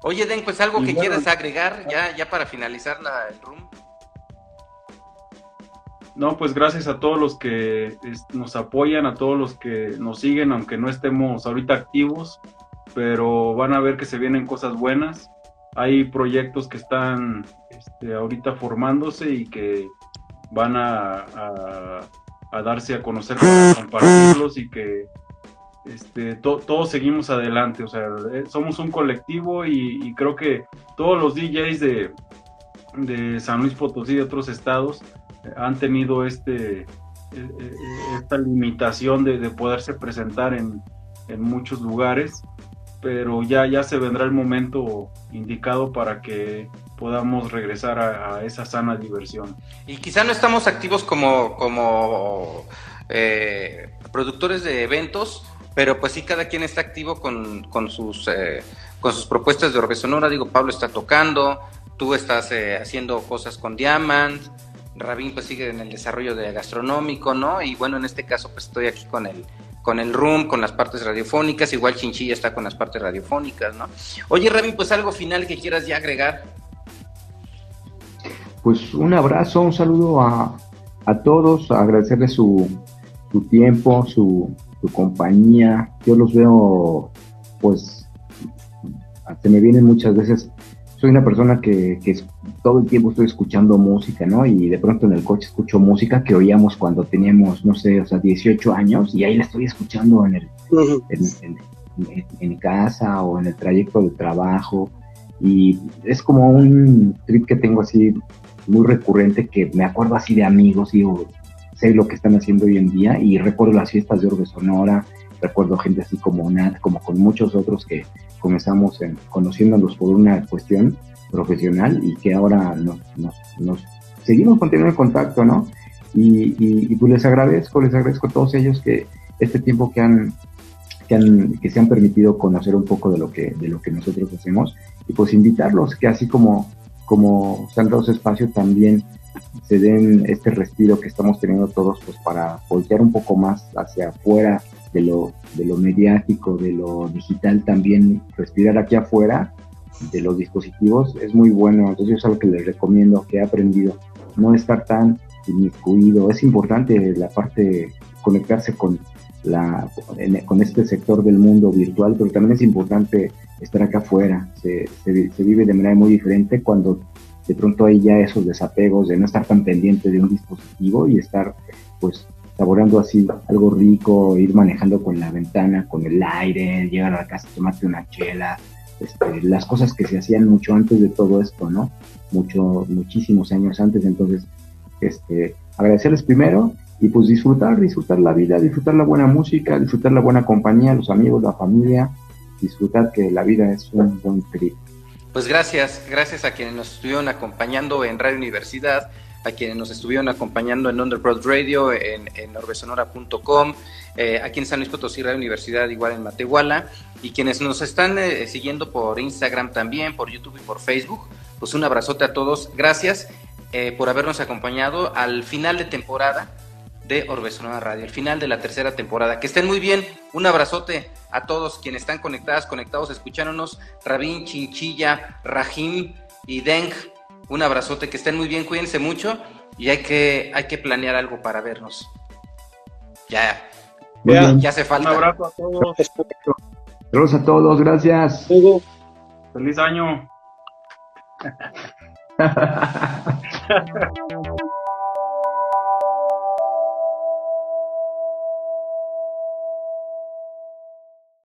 Oye, Den, pues algo que quieras agregar ya, ya para finalizar la, el room. No, pues gracias a todos los que nos apoyan, a todos los que nos siguen, aunque no estemos ahorita activos, pero van a ver que se vienen cosas buenas. Hay proyectos que están este, ahorita formándose y que van a, a, darse a conocer para (laughs) compartirlos y que este, todos seguimos adelante, o sea, eh, somos un colectivo y, creo que todos los DJs de, de, San Luis Potosí y de otros estados han tenido este, eh, esta limitación de, de poderse presentar en, en, muchos lugares, pero ya, ya se vendrá el momento indicado para que podamos regresar a, esa sana diversión. Y quizá no estamos activos como, como eh, productores de eventos, pero pues sí cada quien está activo con, con sus, eh, con sus propuestas de Orbe Sonora. Digo, Pablo está tocando, tú estás eh, haciendo cosas con Diamant, Rabín pues sigue en el desarrollo de gastronómico, ¿no? Y bueno, en este caso pues estoy aquí con el con el room, con las partes radiofónicas, igual Chinchilla está con las partes radiofónicas, ¿no? Oye, Rabín, pues algo final que quieras ya agregar pues un abrazo, un saludo a, todos, agradecerles su, tiempo, su, compañía. Yo los veo, pues, se me vienen muchas veces. Soy una persona que, todo el tiempo estoy escuchando música, ¿no? Y de pronto en el coche escucho música que oíamos cuando teníamos, no sé, o sea, 18 años y ahí la estoy escuchando en el, en casa o en el trayecto de trabajo. Y es como un trip que tengo así muy recurrente que me acuerdo así de amigos, y sé lo que están haciendo hoy en día y recuerdo las fiestas de Orbe Sonora, recuerdo gente así como Nat, como con muchos otros que comenzamos en, conociéndolos por una cuestión profesional y que ahora nos, nos, seguimos continuando en contacto, ¿no? Y, y, pues les agradezco, les agradezco a todos ellos que este tiempo que han, que han, que se han permitido conocer un poco de lo que, de lo que nosotros hacemos y pues invitarlos que así como como se han dado espacio también se den este respiro que estamos teniendo todos pues para voltear un poco más hacia afuera de lo, de lo mediático, de lo digital también, respirar aquí afuera de los dispositivos es muy bueno, entonces es algo que les recomiendo, que he aprendido, no estar tan inmiscuido, es importante la parte conectarse con, la, con este sector del mundo virtual, pero también es importante estar acá afuera. Se, se, vive de manera muy diferente cuando de pronto hay ya esos desapegos de no estar tan pendiente de un dispositivo y estar pues saboreando así algo rico, ir manejando con la ventana, con el aire, llegar a la casa, tomarte una chela, este, las cosas que se hacían mucho antes de todo esto, ¿no? Mucho, muchísimos años antes, entonces, este, agradecerles primero y pues disfrutar, disfrutar la vida, disfrutar la buena música, disfrutar la buena compañía, los amigos, la familia, disfrutar que la vida es un buen trip. Pues gracias, gracias a quienes nos estuvieron acompañando en Radio Universidad, a quienes nos estuvieron acompañando en Underbroad Radio, en, en orbesonora.com, eh, aquí en San Luis Potosí Radio Universidad, igual en Matehuala, y quienes nos están eh, siguiendo por Instagram también, por YouTube y por Facebook, pues un abrazote a todos, gracias eh, por habernos acompañado al final de temporada de Orbesonora Radio, el final de la tercera temporada. Que estén muy bien, un abrazote a todos quienes están conectadas, conectados, escuchándonos, Rabín, Chinchilla, Rajim y Deng, un abrazote, que estén muy bien, cuídense mucho y hay que, hay que planear algo para vernos. Ya, ya, hace falta. Un abrazo a todos. Saludos a todos, gracias. Feliz año. (laughs)